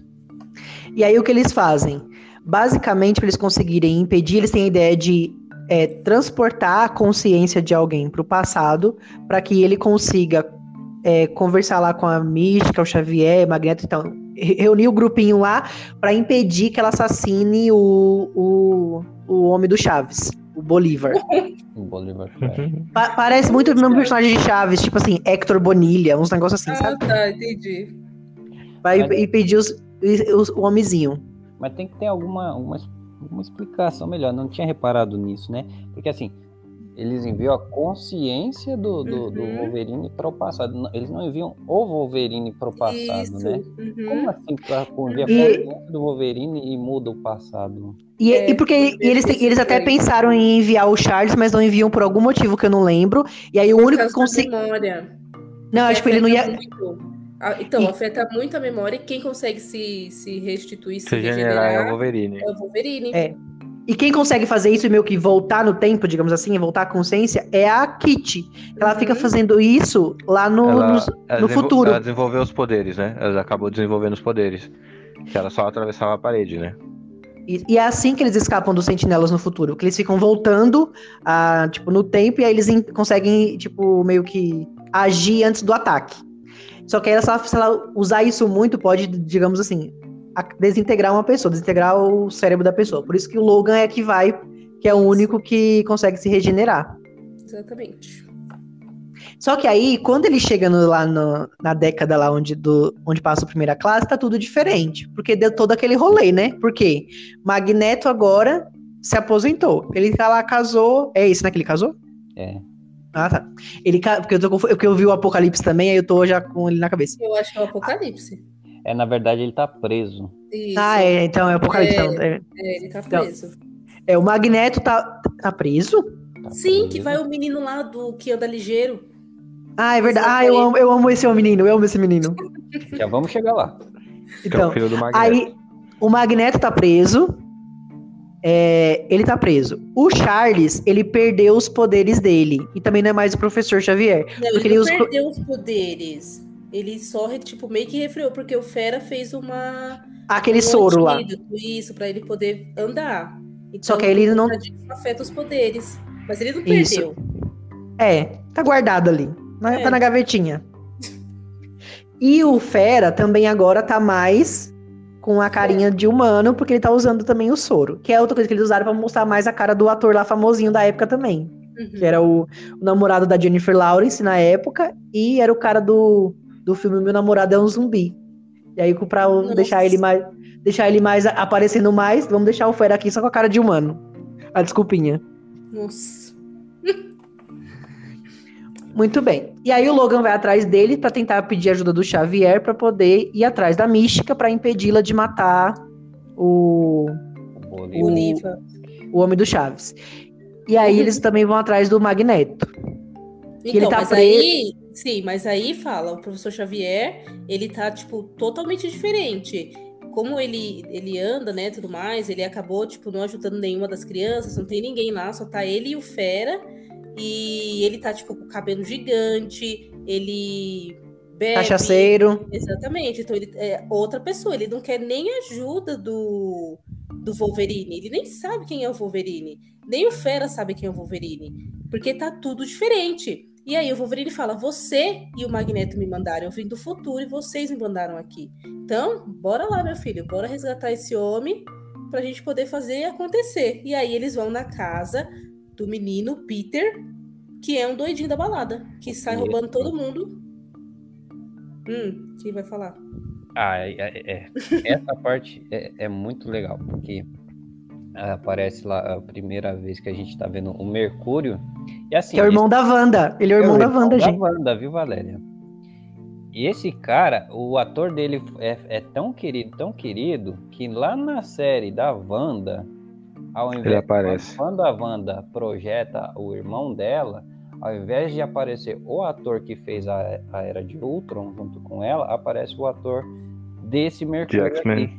E aí o que eles fazem? Basicamente, para eles conseguirem impedir, eles têm a ideia de é, transportar a consciência de alguém para o passado, para que ele consiga é, conversar lá com a Mística, o Xavier, Magneto, então re- reunir o grupinho lá para impedir que ela assassine o, o, o homem do Chaves, o Bolívar. O Bolívar Trask. Pa- parece muito o do personagem de Chaves, tipo assim, Hector Bonilha, uns negócios assim, Ah, sabe? tá, entendi. Vai Mas- impedir os, os- o homenzinho. Mas tem que ter alguma, alguma, alguma explicação melhor. Não tinha reparado nisso, né? Porque assim, eles enviam a consciência do, do, do Uhum. Wolverine para o passado. Eles não enviam o Wolverine para o passado, Isso. né? Uhum. Como assim pra enviar a E- consciência do Wolverine e muda o passado? E, É, e porque e eles, eles até pensaram em enviar o Charles, mas não enviam por algum motivo que eu não lembro. E aí o único que conseguiu. Não, Porque tipo, ele não ia. muito. Ah, Então, E- afeta muito a memória e quem consegue se, se restituir, se, Se generar é o Wolverine. é o Wolverine. É. E quem consegue fazer isso e meio que voltar no tempo, digamos assim, voltar à consciência, é a Kitty. Ela Uhum. fica fazendo isso lá no, Ela- nos- ela no futuro. Ela desenvolveu os poderes, né? Ela acabou desenvolvendo os poderes. Que ela só atravessava a parede, né? E, e é assim que eles escapam dos sentinelas no futuro. Que eles ficam voltando a, tipo, no tempo e aí eles em- conseguem, tipo, meio que agir antes do ataque. Só que aí, se ela, se ela usar isso muito, pode, digamos assim, desintegrar uma pessoa, desintegrar o cérebro da pessoa. Por isso que o Logan é que vai, que é o único que consegue se regenerar. Exatamente. Só que aí, quando ele chega no- lá no- na década lá onde, do, onde passa a primeira classe, tá tudo diferente. Porque deu todo aquele rolê, né? Porque Magneto agora se aposentou. Ele tá lá, casou. É isso, né? Que ele casou? É. Ah, tá. Ele, porque, eu tô, porque eu vi o Apocalipse também, aí eu tô já com ele na cabeça. Eu acho que é o Apocalipse. É, na verdade, ele tá preso. Isso. Ah, é, então é o Apocalipse. É. não, É, É, ele tá Então, preso. é, o Magneto tá, tá preso? Tá Sim, que preso. vai o menino lá do que anda ligeiro. Ah, é verdade. Ah, eu amo, eu amo esse menino, eu amo esse menino. Já vamos chegar lá. Que é o Então, filho do Magneto. Aí, o Magneto tá preso. É, ele tá preso. O Charles, ele perdeu os poderes dele. E também não é mais o professor Xavier. Não, Porque ele ele não perdeu os poderes. Ele só, tipo, meio que refreou, porque o Fera fez uma... Aquele um soro lá. Isso, pra ele poder andar. Então, Só que ele não- conta disso, afeta os poderes. Mas ele não Isso. perdeu. É, tá guardado ali. Na- É. Tá na gavetinha. E o Fera também agora tá mais com a carinha de humano, porque ele tá usando também o soro. Que é outra coisa que eles usaram pra mostrar mais a cara do ator lá famosinho da época também. Uhum. Que era o, o namorado da Jennifer Lawrence na época. E era o cara do, do filme Meu Namorado é um Zumbi. E aí, pra Nossa. deixar ele mais. Deixar ele mais aparecendo mais, vamos deixar o Fera aqui só com a cara de humano. A desculpinha. Nossa. Muito bem. E aí o Logan vai atrás dele pra tentar pedir ajuda do Xavier pra poder ir atrás da Mística pra impedi-la de matar o, O O o Homem do Chaves. E aí eles também vão atrás do Magneto. ele Então, tá mas preso. aí, sim, mas aí fala, o professor Xavier, ele tá, tipo, totalmente diferente. Como ele, ele anda, né, tudo mais, ele acabou, tipo, não ajudando nenhuma das crianças, não tem ninguém lá, só tá ele e o Fera. E ele tá, tipo, com o cabelo gigante, ele bebe. Cachaceiro. Exatamente. Então ele é outra pessoa. Ele não quer nem ajuda do, do Wolverine. Ele nem sabe quem é o Wolverine. Nem o Fera sabe quem é o Wolverine. Porque tá tudo diferente. E aí o Wolverine fala: Você e o Magneto me mandaram. Eu vim do futuro e vocês me mandaram aqui. Então, bora lá, meu filho. Bora resgatar esse homem pra gente poder fazer acontecer. E aí eles vão na casa do menino Peter, que é um doidinho da balada, que sai roubando todo mundo. Hum, quem vai falar? Ah, é, é- é. Essa parte é, é muito legal, porque aparece lá a primeira vez que a gente tá vendo o Mercúrio. E assim, Que é o irmão da Wanda. Ele é o irmão da Wanda, gente. da Wanda, viu, Valéria? E esse cara, o ator dele é, é tão querido, tão querido, que lá na série da Wanda, ao invés Ele aparece. quando a Wanda projeta o irmão dela, ao invés de aparecer o ator que fez a, a Era de Ultron junto com ela, aparece o ator desse De Mercúrio X-Men. aqui.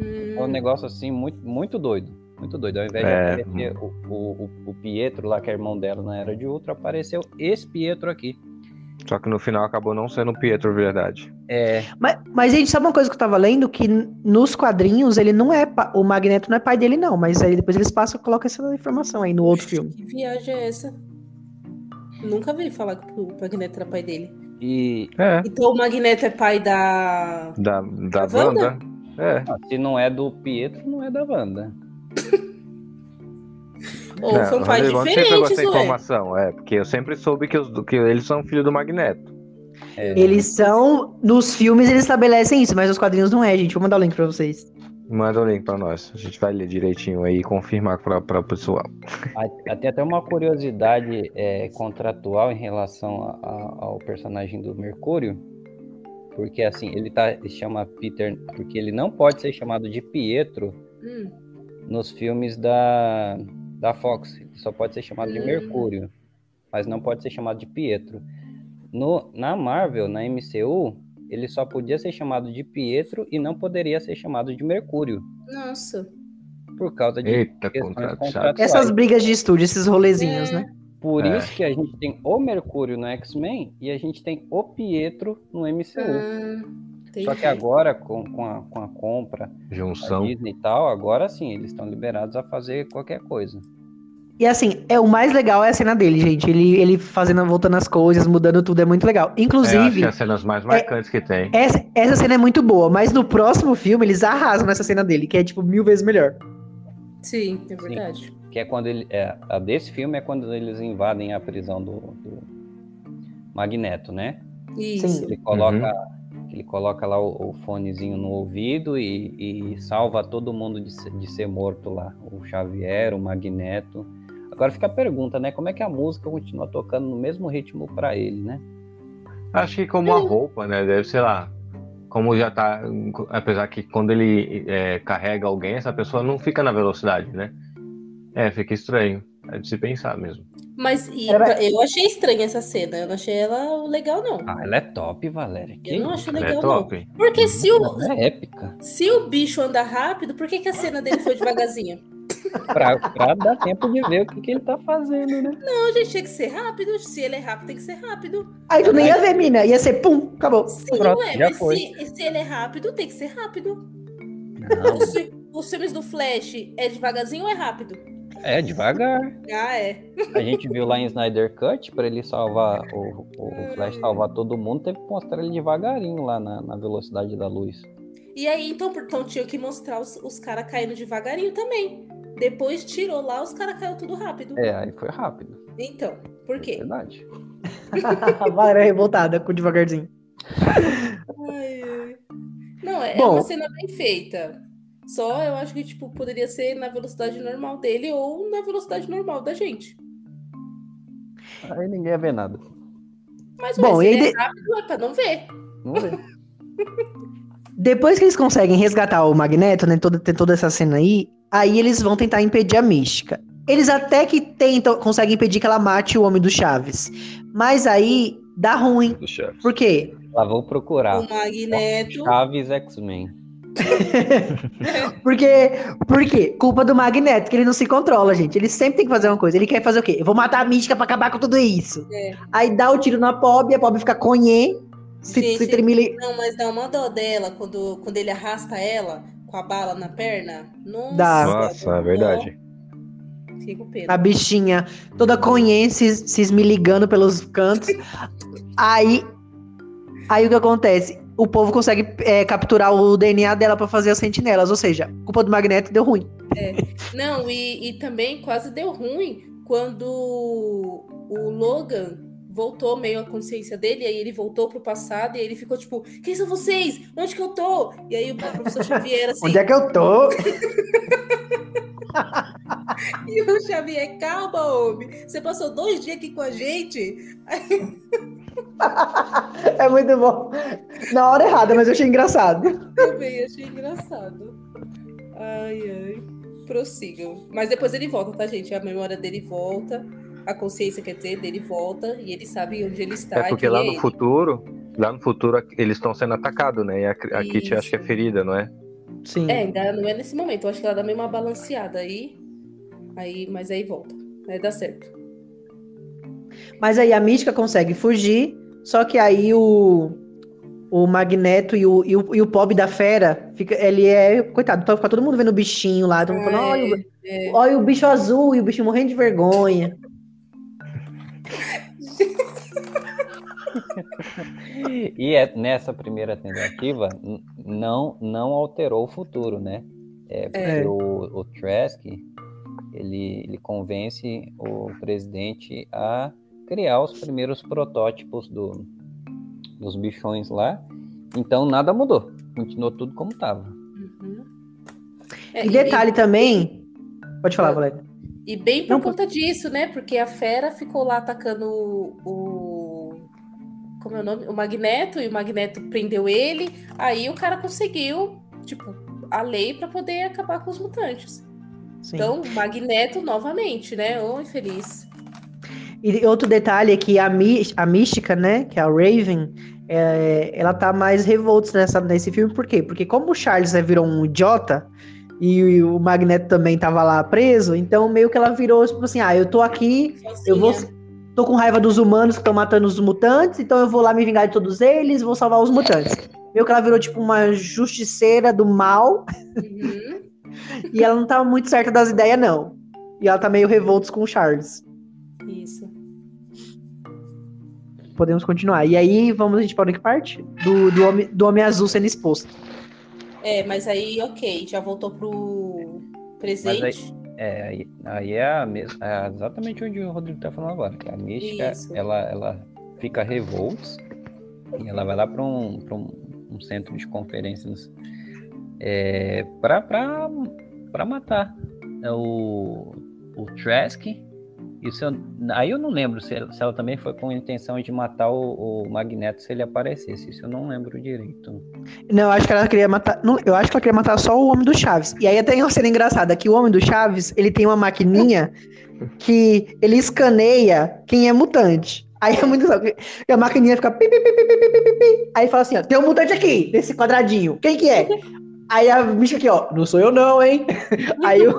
Hum, É um negócio assim muito, muito doido. Muito doido. Ao invés É. de aparecer o, o, o- o Pietro lá, que é irmão dela na Era de Ultron, apareceu esse Pietro aqui. Só que no final acabou não sendo o Pietro verdade. É, Mas, mas, gente, sabe uma coisa que eu tava lendo? Que nos quadrinhos ele não é. pa- O Magneto não é pai dele, não. Mas aí depois eles passam e colocam essa informação aí no outro filme. Que viagem é essa? Nunca vi falar que o Magneto era pai dele. e É, Então o Magneto é pai da. da, da Da Wanda? Wanda. É. ah, se não é do Pietro, não é da Wanda. Ou É, são o pais Rodrigo sempre pegou diferentes, essa informação, é, porque eu sempre soube que, os, que eles são filho do Magneto. É, Eles são. Nos filmes eles estabelecem isso, mas nos quadrinhos não é, gente. Vou mandar o link pra vocês. Manda o link pra nós. A gente vai ler direitinho aí e confirmar pra, pra o pessoal. a- Tem até uma curiosidade é, contratual em relação a- a- ao personagem do Mercúrio. Porque assim, ele tá, ele chama Peter, porque ele não pode ser chamado de Pietro Hum, nos filmes da, da Fox. Ele só pode ser chamado de Hum. Mercúrio, mas não pode ser chamado de Pietro. No, na Marvel, na MCU, ele só podia ser chamado de Pietro e não poderia ser chamado de Mercúrio, nossa. por causa de Eita, contrato contratuais. Essas brigas de estúdio, esses rolezinhos, É. né? Por É. isso que a gente tem o Mercúrio no X-Men e a gente tem o Pietro no MCU. Ah, Só que entendi. agora, com, com, a, com a compra da Junção. Disney e tal, agora sim, eles estão liberados a fazer qualquer coisa. E assim, é o mais legal é a cena dele, gente. Ele, ele fazendo, voltando as coisas, mudando tudo, é muito legal. É, acho Inclusive, que é as cenas mais marcantes que tem. essa, essa cena é muito boa, mas no próximo filme eles arrasam nessa cena dele, que é tipo mil vezes melhor. Sim, é verdade. Que é quando ele. É, a desse filme é quando eles invadem a prisão do, do Magneto, né? Isso. Ele coloca, ele coloca lá o, o fonezinho no ouvido e, e salva todo mundo de, ser- de ser morto lá. O Xavier, o Magneto. Agora fica a pergunta, né? Como é que a música continua tocando no mesmo ritmo pra ele, né? Acho que como a roupa, né? Deve, sei lá. Como já tá. Apesar que quando ele é, carrega alguém, essa pessoa não fica na velocidade, né? É, fica estranho. É de se pensar mesmo. Mas e, Era- eu achei estranha essa cena. Eu não achei ela legal, não. Ah, ela é top, Valéria. Que eu não acho Ela legal, é não. top. Porque se o, é épica. se o bicho anda rápido, por que, que a cena dele foi devagarzinho? Pra, pra dar tempo de ver o que, que ele tá fazendo, né? Não, gente, tinha que ser rápido. Se ele é rápido, tem que ser rápido. Aí tu nem ia ver, mina. Ia ser pum, acabou. Sim, Pronto, ué, já mas foi. se, se ele é rápido, tem que ser rápido. Não, Os, os filmes do Flash é devagarzinho ou é rápido? É devagar. Ah, é. A gente viu lá em Snyder Cut, pra ele salvar, o, o Flash salvar todo mundo, teve que mostrar ele devagarinho lá na, na velocidade da luz. E aí, então, então tinha que mostrar os, os caras caindo devagarinho também. Depois tirou lá, os caras caiu tudo rápido. É, aí foi rápido. Então, por É quê? verdade. Vai, é revoltada com devagarzinho. Ai, ai. Não, é, é Bom. uma cena bem feita. Só eu acho que, tipo, poderia ser na velocidade normal dele ou na velocidade normal da gente. Aí ninguém ia ver nada. Mas Bom, se ele é rápido, é pra não ver. Vamos ver. Depois que eles conseguem resgatar o Magneto, né? Toda, tem toda essa cena aí, aí eles vão tentar impedir a mística. Eles até que tentam, conseguem impedir que ela mate o homem do Chaves. Mas aí dá ruim. Do. Por quê? Lá vou procurar. O Magneto. Chaves X-Men. Porque, por quê? Culpa do Magneto, que ele não se controla, gente. Ele sempre tem que fazer uma coisa. Ele quer fazer o quê? Eu vou matar a mística pra acabar com tudo isso. É. Aí dá o tiro na pobre, a pobre fica conhê, se, Gente, se tremile. Não, mas dá uma dó dela quando, quando ele arrasta ela com a bala na perna. Nossa, Dá. Nossa, é verdade. A bichinha toda conhê, se, se esmiligando pelos cantos. Aí, aí o que acontece? O povo consegue é, capturar o DNA dela pra fazer as sentinelas. Ou seja, culpa do Magneto deu ruim. Não, e, e também quase deu ruim quando o Logan voltou meio a consciência dele, aí ele voltou pro passado e aí ele ficou tipo, quem são vocês? Onde que eu tô? E aí o professor Xavier assim, Onde é que eu tô? e o Xavier, calma, homem, você passou dois dias aqui com a gente? É muito bom. Na hora errada, mas eu achei engraçado. Também achei engraçado. Ai, ai. Prossigam. Mas depois ele volta, tá, gente? A memória dele volta. A consciência, quer dizer, dele volta. E ele sabe onde ele está. É porque lá é no ele. futuro, lá no futuro eles estão sendo atacados, né? E a, a Kitty acho que é ferida, não é? Sim. É, ainda não é nesse momento. Eu acho que ela dá meio uma balanceada aí. aí mas aí volta. Aí dá certo. Mas aí a mística consegue fugir, só que aí o, o Magneto e o, e o, e o pobre da fera, fica, ele é. Coitado, então fica todo mundo vendo o bichinho lá, todo mundo falando, olha, o- É. olha o bicho azul e o bicho morrendo de vergonha. E é, nessa primeira tentativa, não, não alterou o futuro, né? É, porque É. o, o Trask, ele, ele convence o presidente a criar os primeiros protótipos do, dos bichões lá. Então nada mudou. Continuou tudo como estava. Uhum. É, E detalhe também. Pode falar, Valéria. E bem por Não, conta disso, né? Porque a fera ficou lá atacando o. Como é o nome? O Magneto, e o Magneto prendeu ele. Aí o cara conseguiu, tipo, a lei pra poder acabar com os mutantes. Sim. Então, Magneto novamente, né? Ô, infeliz. E outro detalhe é que a, Mi- a mística, né, que é a Raven, é, ela tá mais revolta nessa, nesse filme, por quê? Porque como o Charles né, virou um idiota e o Magneto também tava lá preso, então meio que ela virou, tipo assim, ah, eu tô aqui, eu vou... Tô com raiva dos humanos que estão matando os mutantes, então eu vou lá me vingar de todos eles, vou salvar os mutantes. Meio que ela virou, tipo, uma justiceira do mal, Uhum. e ela não tava muito certa das ideias, não. E ela tá meio revolta com o Charles. Isso. Podemos continuar. E aí, vamos, a gente pode que parte? Do, do, homem, do Homem Azul sendo exposto. É, mas aí, ok, já voltou pro presente. É, aí, aí é, a mes- é exatamente onde o Rodrigo tá falando agora. que A mística, Isso. ela, ela fica revolta e ela vai lá para um, pra um, um centro de conferências é, para matar é, o, o Trask. E se eu- aí eu não lembro se ela, se ela também foi com a intenção de matar o, o Magneto se ele aparecesse. Isso eu não lembro direito. Não, eu acho que ela queria matar. não, eu acho que ela queria matar só o Homem do Chaves. E aí tem uma cena engraçada que o Homem do Chaves, ele tem uma maquininha que ele escaneia quem é mutante. Aí é muito porque a maquininha fica pi, pi, pi. Aí fala assim, ó, tem um mutante aqui, nesse quadradinho. Quem que é? Aí a bicha aqui, ó, não sou eu não, hein? Aí eu...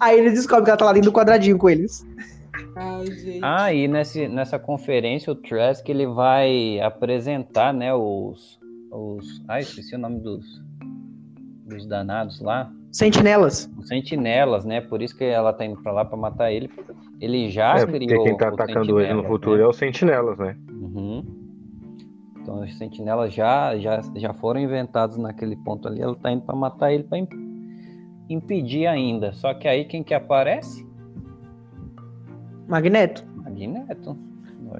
Aí eles descobrem que ela tá lá dentro do quadradinho com eles. Ai, gente. Ah, e nesse, nessa conferência o Trask ele vai apresentar, né, os, os... Ah, esqueci o nome dos, dos danados lá. Sentinelas. Os sentinelas, né? Por isso que ela tá indo pra lá pra matar ele. Ele já é, criou quem tá atacando ele no sentinelas, futuro né? é os sentinelas, né? Uhum. Então os sentinelas já, já, já foram inventados naquele ponto ali. Ela tá indo pra matar ele pra impedir ainda. Só que aí quem que aparece? Magneto. Magneto.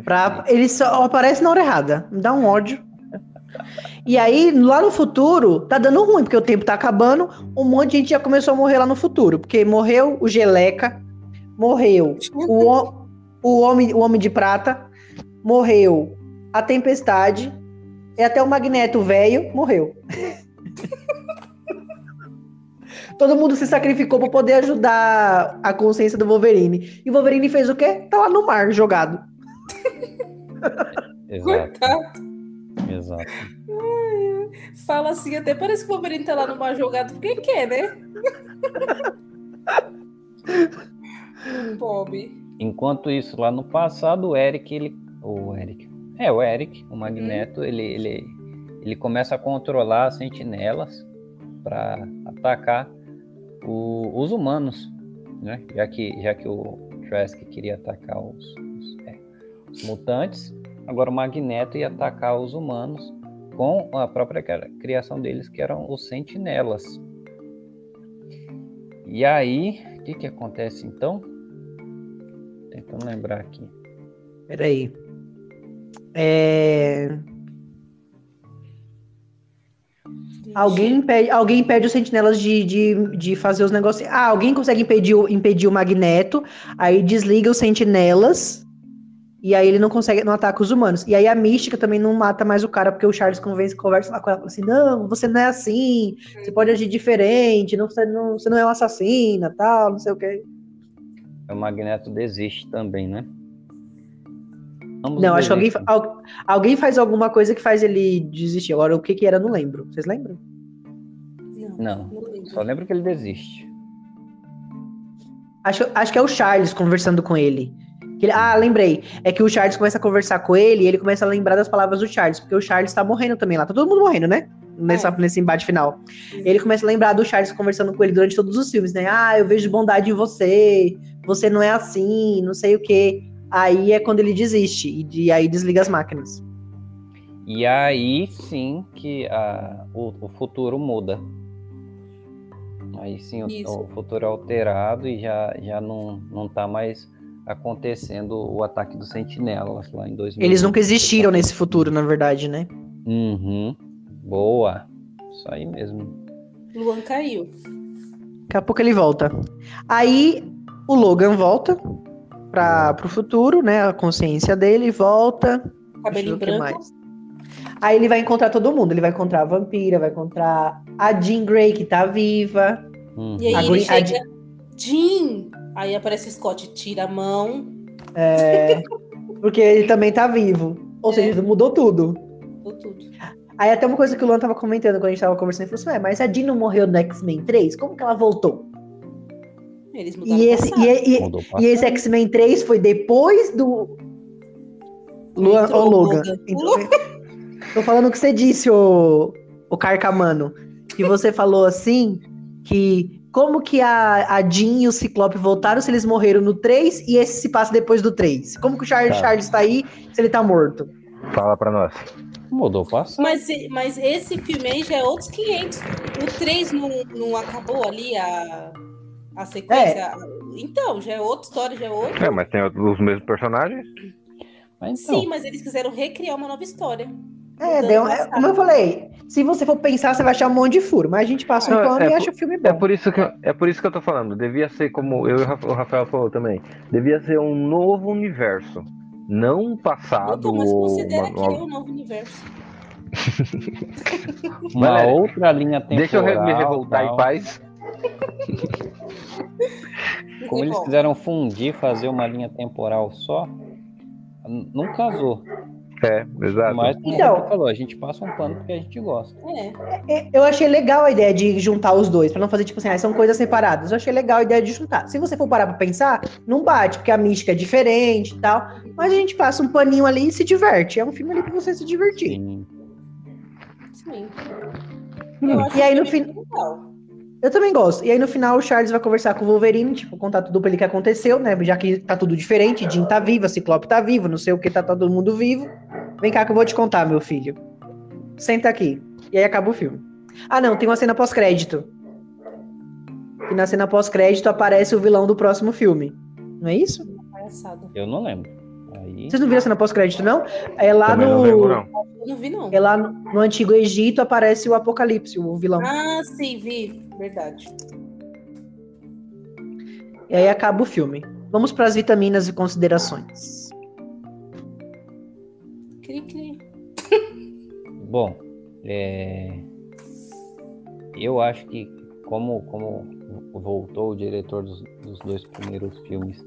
Pra, ele só aparece na hora errada. Me dá um ódio. E aí, lá no futuro, tá dando ruim, porque o tempo tá acabando. Um monte de gente já começou a morrer lá no futuro. Porque morreu o Geleca, morreu o, ho- o Homem, o Homem de Prata, morreu a Tempestade, e até o Magneto velho morreu. Todo mundo se sacrificou para poder ajudar a consciência do Wolverine. E o Wolverine fez o quê? Tá lá no mar, jogado. Exato. Coitado. Exato. Fala assim, até parece que o Wolverine tá lá no mar jogado porque quer, né? Bob. Enquanto isso, lá no passado, o Eric, ele. O Eric. É, o Eric, o Magneto, ele, ele, ele começa a controlar as sentinelas para atacar o- os humanos, né? Já que, já que o Trask queria atacar os, os, é, os mutantes, agora o Magneto ia atacar os humanos com a própria cri- criação deles, que eram os sentinelas. E aí, o que, que acontece então? Tentando lembrar aqui. Peraí. É... Alguém impede, alguém impede os sentinelas de, de, de fazer os negócios. Ah, alguém consegue impedir, o- impedir o magneto, aí desliga os sentinelas, e aí ele não consegue, não ataca os humanos. E aí a mística também não mata mais o cara, porque o Charles convence, conversa lá com ela, fala assim: não, você não é assim, você pode agir diferente, não, você, não, você não é uma assassina, tal, não sei o quê. O Magneto desiste também, né? Ambos Não, acho que alguém, al- alguém faz alguma coisa que faz ele desistir. Agora, o que que era, não lembro. Vocês lembram? Não, Não, não lembro. só lembro que ele desiste. Acho, acho que é o Charles conversando com ele. Que ele- ah, lembrei. É que o Charles começa a conversar com ele e ele começa a lembrar das palavras do Charles, porque o Charles tá morrendo também lá. Tá todo mundo morrendo, né? Nessa, É. Nesse embate final. Ele começa a lembrar do Charles conversando com ele durante todos os filmes, né? Ah, eu vejo bondade em você, você não é assim, não sei o quê. Aí é quando ele desiste e de- aí desliga as máquinas. E aí sim que a, o, o futuro muda. Aí sim o, o futuro é alterado e já, já não, não tá mais acontecendo o ataque dos sentinelas lá em 2000. Eles nunca existiram nesse futuro, na verdade, né? Uhum. Boa. Isso aí mesmo. Luan caiu. Daqui a pouco ele volta. Aí o Logan volta para pro futuro, né? A consciência dele volta. O que branco. mais. Aí ele vai encontrar todo mundo. Ele vai encontrar a vampira, vai encontrar a Jean Grey, que tá viva. Uhum. E aí A ele Green- a chega. Jean! Aí aparece o Scott, tira a mão. é, porque ele também tá vivo. Ou seja, mudou tudo. Mudou tudo. Aí até uma coisa que o Luan tava comentando quando a gente tava conversando, ele falou assim, mas a Jean não morreu no X-Men 3? Como que ela voltou? Eles mudaram E o esse, e, e- o e esse X-Men 3 foi depois do. Luan, Entrou ô o Logan. Logan. Então, tô falando o que você disse, ô, ô Carcamano. Que você falou assim, que como que a, a Jean e o Ciclope voltaram se eles morreram no 3 e esse se passa depois do 3? Como que o Charles, Tá. Charles tá aí se ele tá morto? Fala pra nós. Mudou o passado. Mas, mas esse filme aí já é outros 500. O 3 não, não acabou ali a, a sequência? Então, já é outra história, já é outro. É, mas tem os mesmos personagens. Mas então, Sim, mas eles quiseram recriar uma nova história. É, deu, é, como eu falei, se você for pensar, você vai achar um monte de furo, mas a gente passa um pano é e acha o filme É bom. por isso que eu, é por isso que eu tô falando. Devia ser como eu e o Rafa- o Rafael falou também. Devia ser um novo universo, não um passado. Então, mas ou considera uma- que é o novo universo. uma outra linha temporal. Deixa eu me revoltar tal. em paz. Como eles quiseram fundir, fazer uma linha temporal só, não casou. É, exato. Mas como Então- você falou, a gente passa um pano porque a gente gosta. É. É, Eu achei legal a ideia de juntar os dois, pra não fazer tipo assim, ah, são coisas separadas. Eu achei legal a ideia de juntar. Se você for parar pra pensar, não bate, porque a mística é diferente e tal. Mas a gente passa um paninho ali e se diverte. É um filme ali pra você se divertir. Sim. Sim. Hum. E aí, no é legal. Eu também gosto. E aí no final o Charles vai conversar com o Wolverine, tipo, contar tudo pra ele que aconteceu, né? Já que tá tudo diferente, Jean tá viva, Ciclope tá vivo, não sei o que, tá todo mundo vivo. Vem cá que eu vou te contar, meu filho. Senta aqui. E aí acaba o filme. Ah, não, tem uma cena pós-crédito. E na cena pós-crédito aparece o vilão do próximo filme. Não é isso? Eu não lembro. Aí, Vocês não viram a cena pós-crédito, não? É lá Também não no. lembro, não. Não vi, não. É lá no, no Antigo Egito aparece o Apocalipse, o vilão. Ah, sim, vi. Verdade. E aí acaba o filme. Vamos para as vitaminas e considerações. Cri, cri. Bom, é, eu acho que como, como voltou o diretor dos, dos dois primeiros filmes,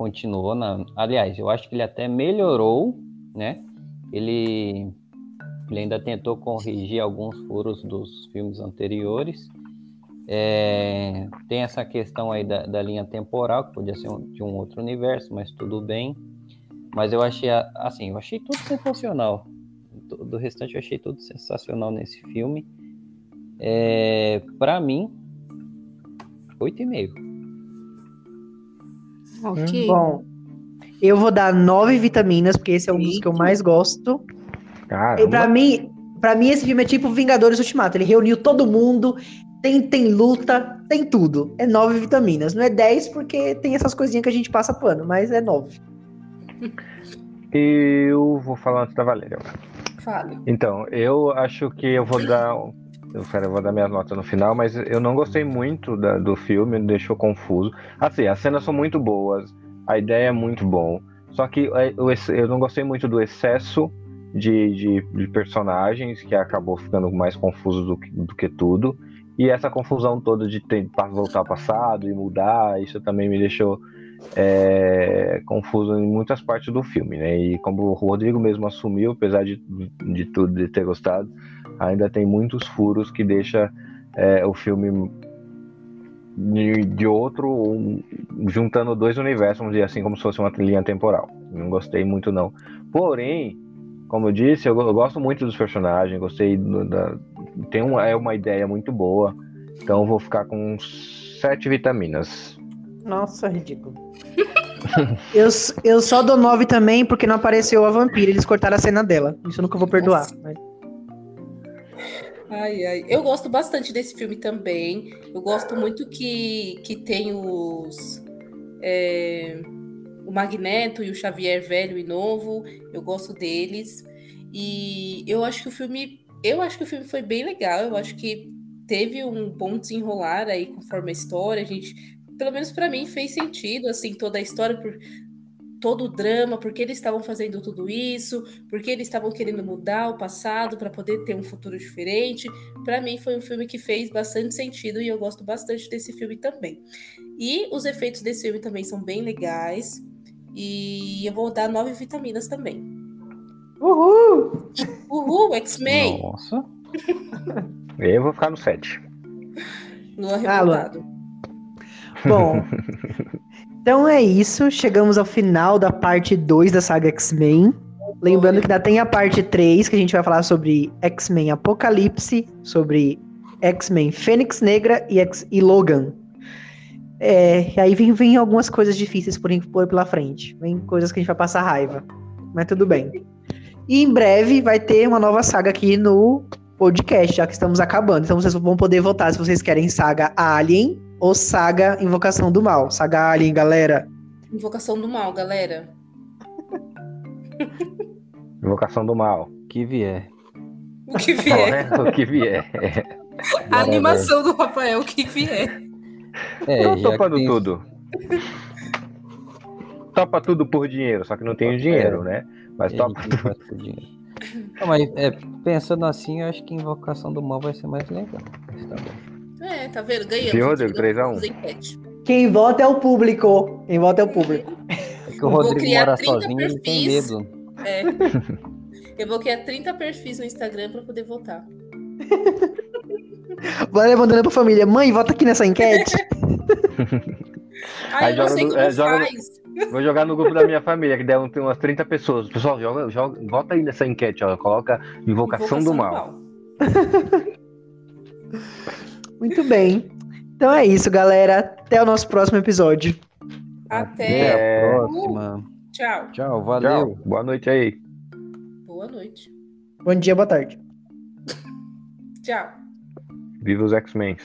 continuou na. Aliás, eu acho que ele até melhorou, né? Ele, ele ainda tentou corrigir alguns furos dos filmes anteriores. É, tem essa questão aí da, da linha temporal, que podia ser um, de um outro universo, mas tudo bem. Mas eu achei, assim, eu achei tudo sensacional. Do, do restante, eu achei tudo sensacional nesse filme. É, para mim, 8,5. Ok. Bom, eu vou dar nove vitaminas, porque esse é um dos que eu mais gosto. E pra Caramba. mim, pra mim, esse filme é tipo Vingadores Ultimato. Ele reuniu todo mundo, tem, tem luta, tem tudo. É nove vitaminas. Não é dez, porque tem essas coisinhas que a gente passa pano, mas é nove. Eu vou falar antes da Valéria. Fale. Então, eu acho que eu vou dar. Eu, cara, eu vou dar minha nota no final, mas eu não gostei muito da- do filme, me deixou confuso. Assim, as cenas são muito boas, a ideia é muito bom. Só que é, ex- eu não gostei muito do excesso de, de, de personagens, que acabou ficando mais confuso do que, do que tudo. E essa confusão toda de tentar voltar ao passado e mudar, isso também me deixou é, confuso em muitas partes do filme, né? E como o Rodrigo mesmo assumiu, apesar de, de tudo de ter gostado, ainda tem muitos furos que deixa é, o filme de, de outro, um- juntando dois universos, vamos dizer assim, como se fosse uma linha temporal. Não gostei muito não. Porém, como eu disse, eu, eu gosto muito dos personagens, gostei do- da, tem uma, é uma ideia muito boa, então eu vou ficar com sete vitaminas. Nossa, ridículo. eu, eu só dou nove também porque não apareceu a vampira. Eles cortaram a cena dela. Isso eu nunca vou perdoar. mas- Ai, ai. Eu gosto bastante desse filme também. Eu gosto muito que, que tem os. é, o Magneto e o Xavier velho e novo. Eu gosto deles. E eu acho que o filme. Eu acho que o filme foi bem legal. Eu acho que teve um bom desenrolar aí conforme a história. A gente, pelo menos pra mim, fez sentido, assim, toda a história, por todo o drama, porque eles estavam fazendo tudo isso, porque eles estavam querendo mudar o passado para poder ter um futuro diferente. Para mim foi um filme que fez bastante sentido e eu gosto bastante desse filme também. E os efeitos desse filme também são bem legais. E eu vou dar nove vitaminas também. Uhul! Uhul, X-Men! Nossa. Eu vou ficar no sete. Lua Ah, revoltado. Bom, então é isso. Chegamos ao final da parte 2 da saga X-Men. Lembrando que ainda tem a parte 3, que a gente vai falar sobre X-Men Apocalipse, sobre X-Men Fênix Negra e, X- e Logan. É, e aí vem, vem algumas coisas difíceis por, por pela frente. Vem coisas que a gente vai passar raiva. Mas tudo bem. E em breve vai ter uma nova saga aqui no podcast, já que estamos acabando. Então vocês vão poder votar se vocês querem saga Alien ou saga Invocação do Mal. Saga Alien, galera. Invocação do mal, galera. Invocação do mal. Que vier. O que vier. o que vier. A animação do Rafael, o que vier. É, que topando tem- tudo. Topa tudo por dinheiro, só que não tenho dinheiro, né? Mas É, topa faz por dinheiro. Não, mas é, pensando assim, eu acho que Invocação do Mal vai ser mais legal. Tá bom. É, tá vendo? Ganhamos. Viu, Rodrigo? Ganhamos 3 a 1. as enquetes. Quem vota é o público. Quem vota é o público. É que o Rodrigo mora 30 sozinho e tem medo. É. Eu vou criar 30 perfis no Instagram pra poder votar. Vai mandando pra família. Mãe, vota aqui nessa enquete. Ai, Aí eu não joga sei no- como é, joga no-. Vou jogar no grupo da minha família, que deve ter umas 30 pessoas. Pessoal, joga, joga, vota aí nessa enquete, ó. Coloca Invocação, do Mal. Muito bem. Então é isso, galera. Até o nosso próximo episódio. Até. Até É. a próxima. Tchau. Tchau, valeu. Tchau. Boa noite aí. Boa noite. Bom dia, boa tarde. Tchau. Viva os X-Men.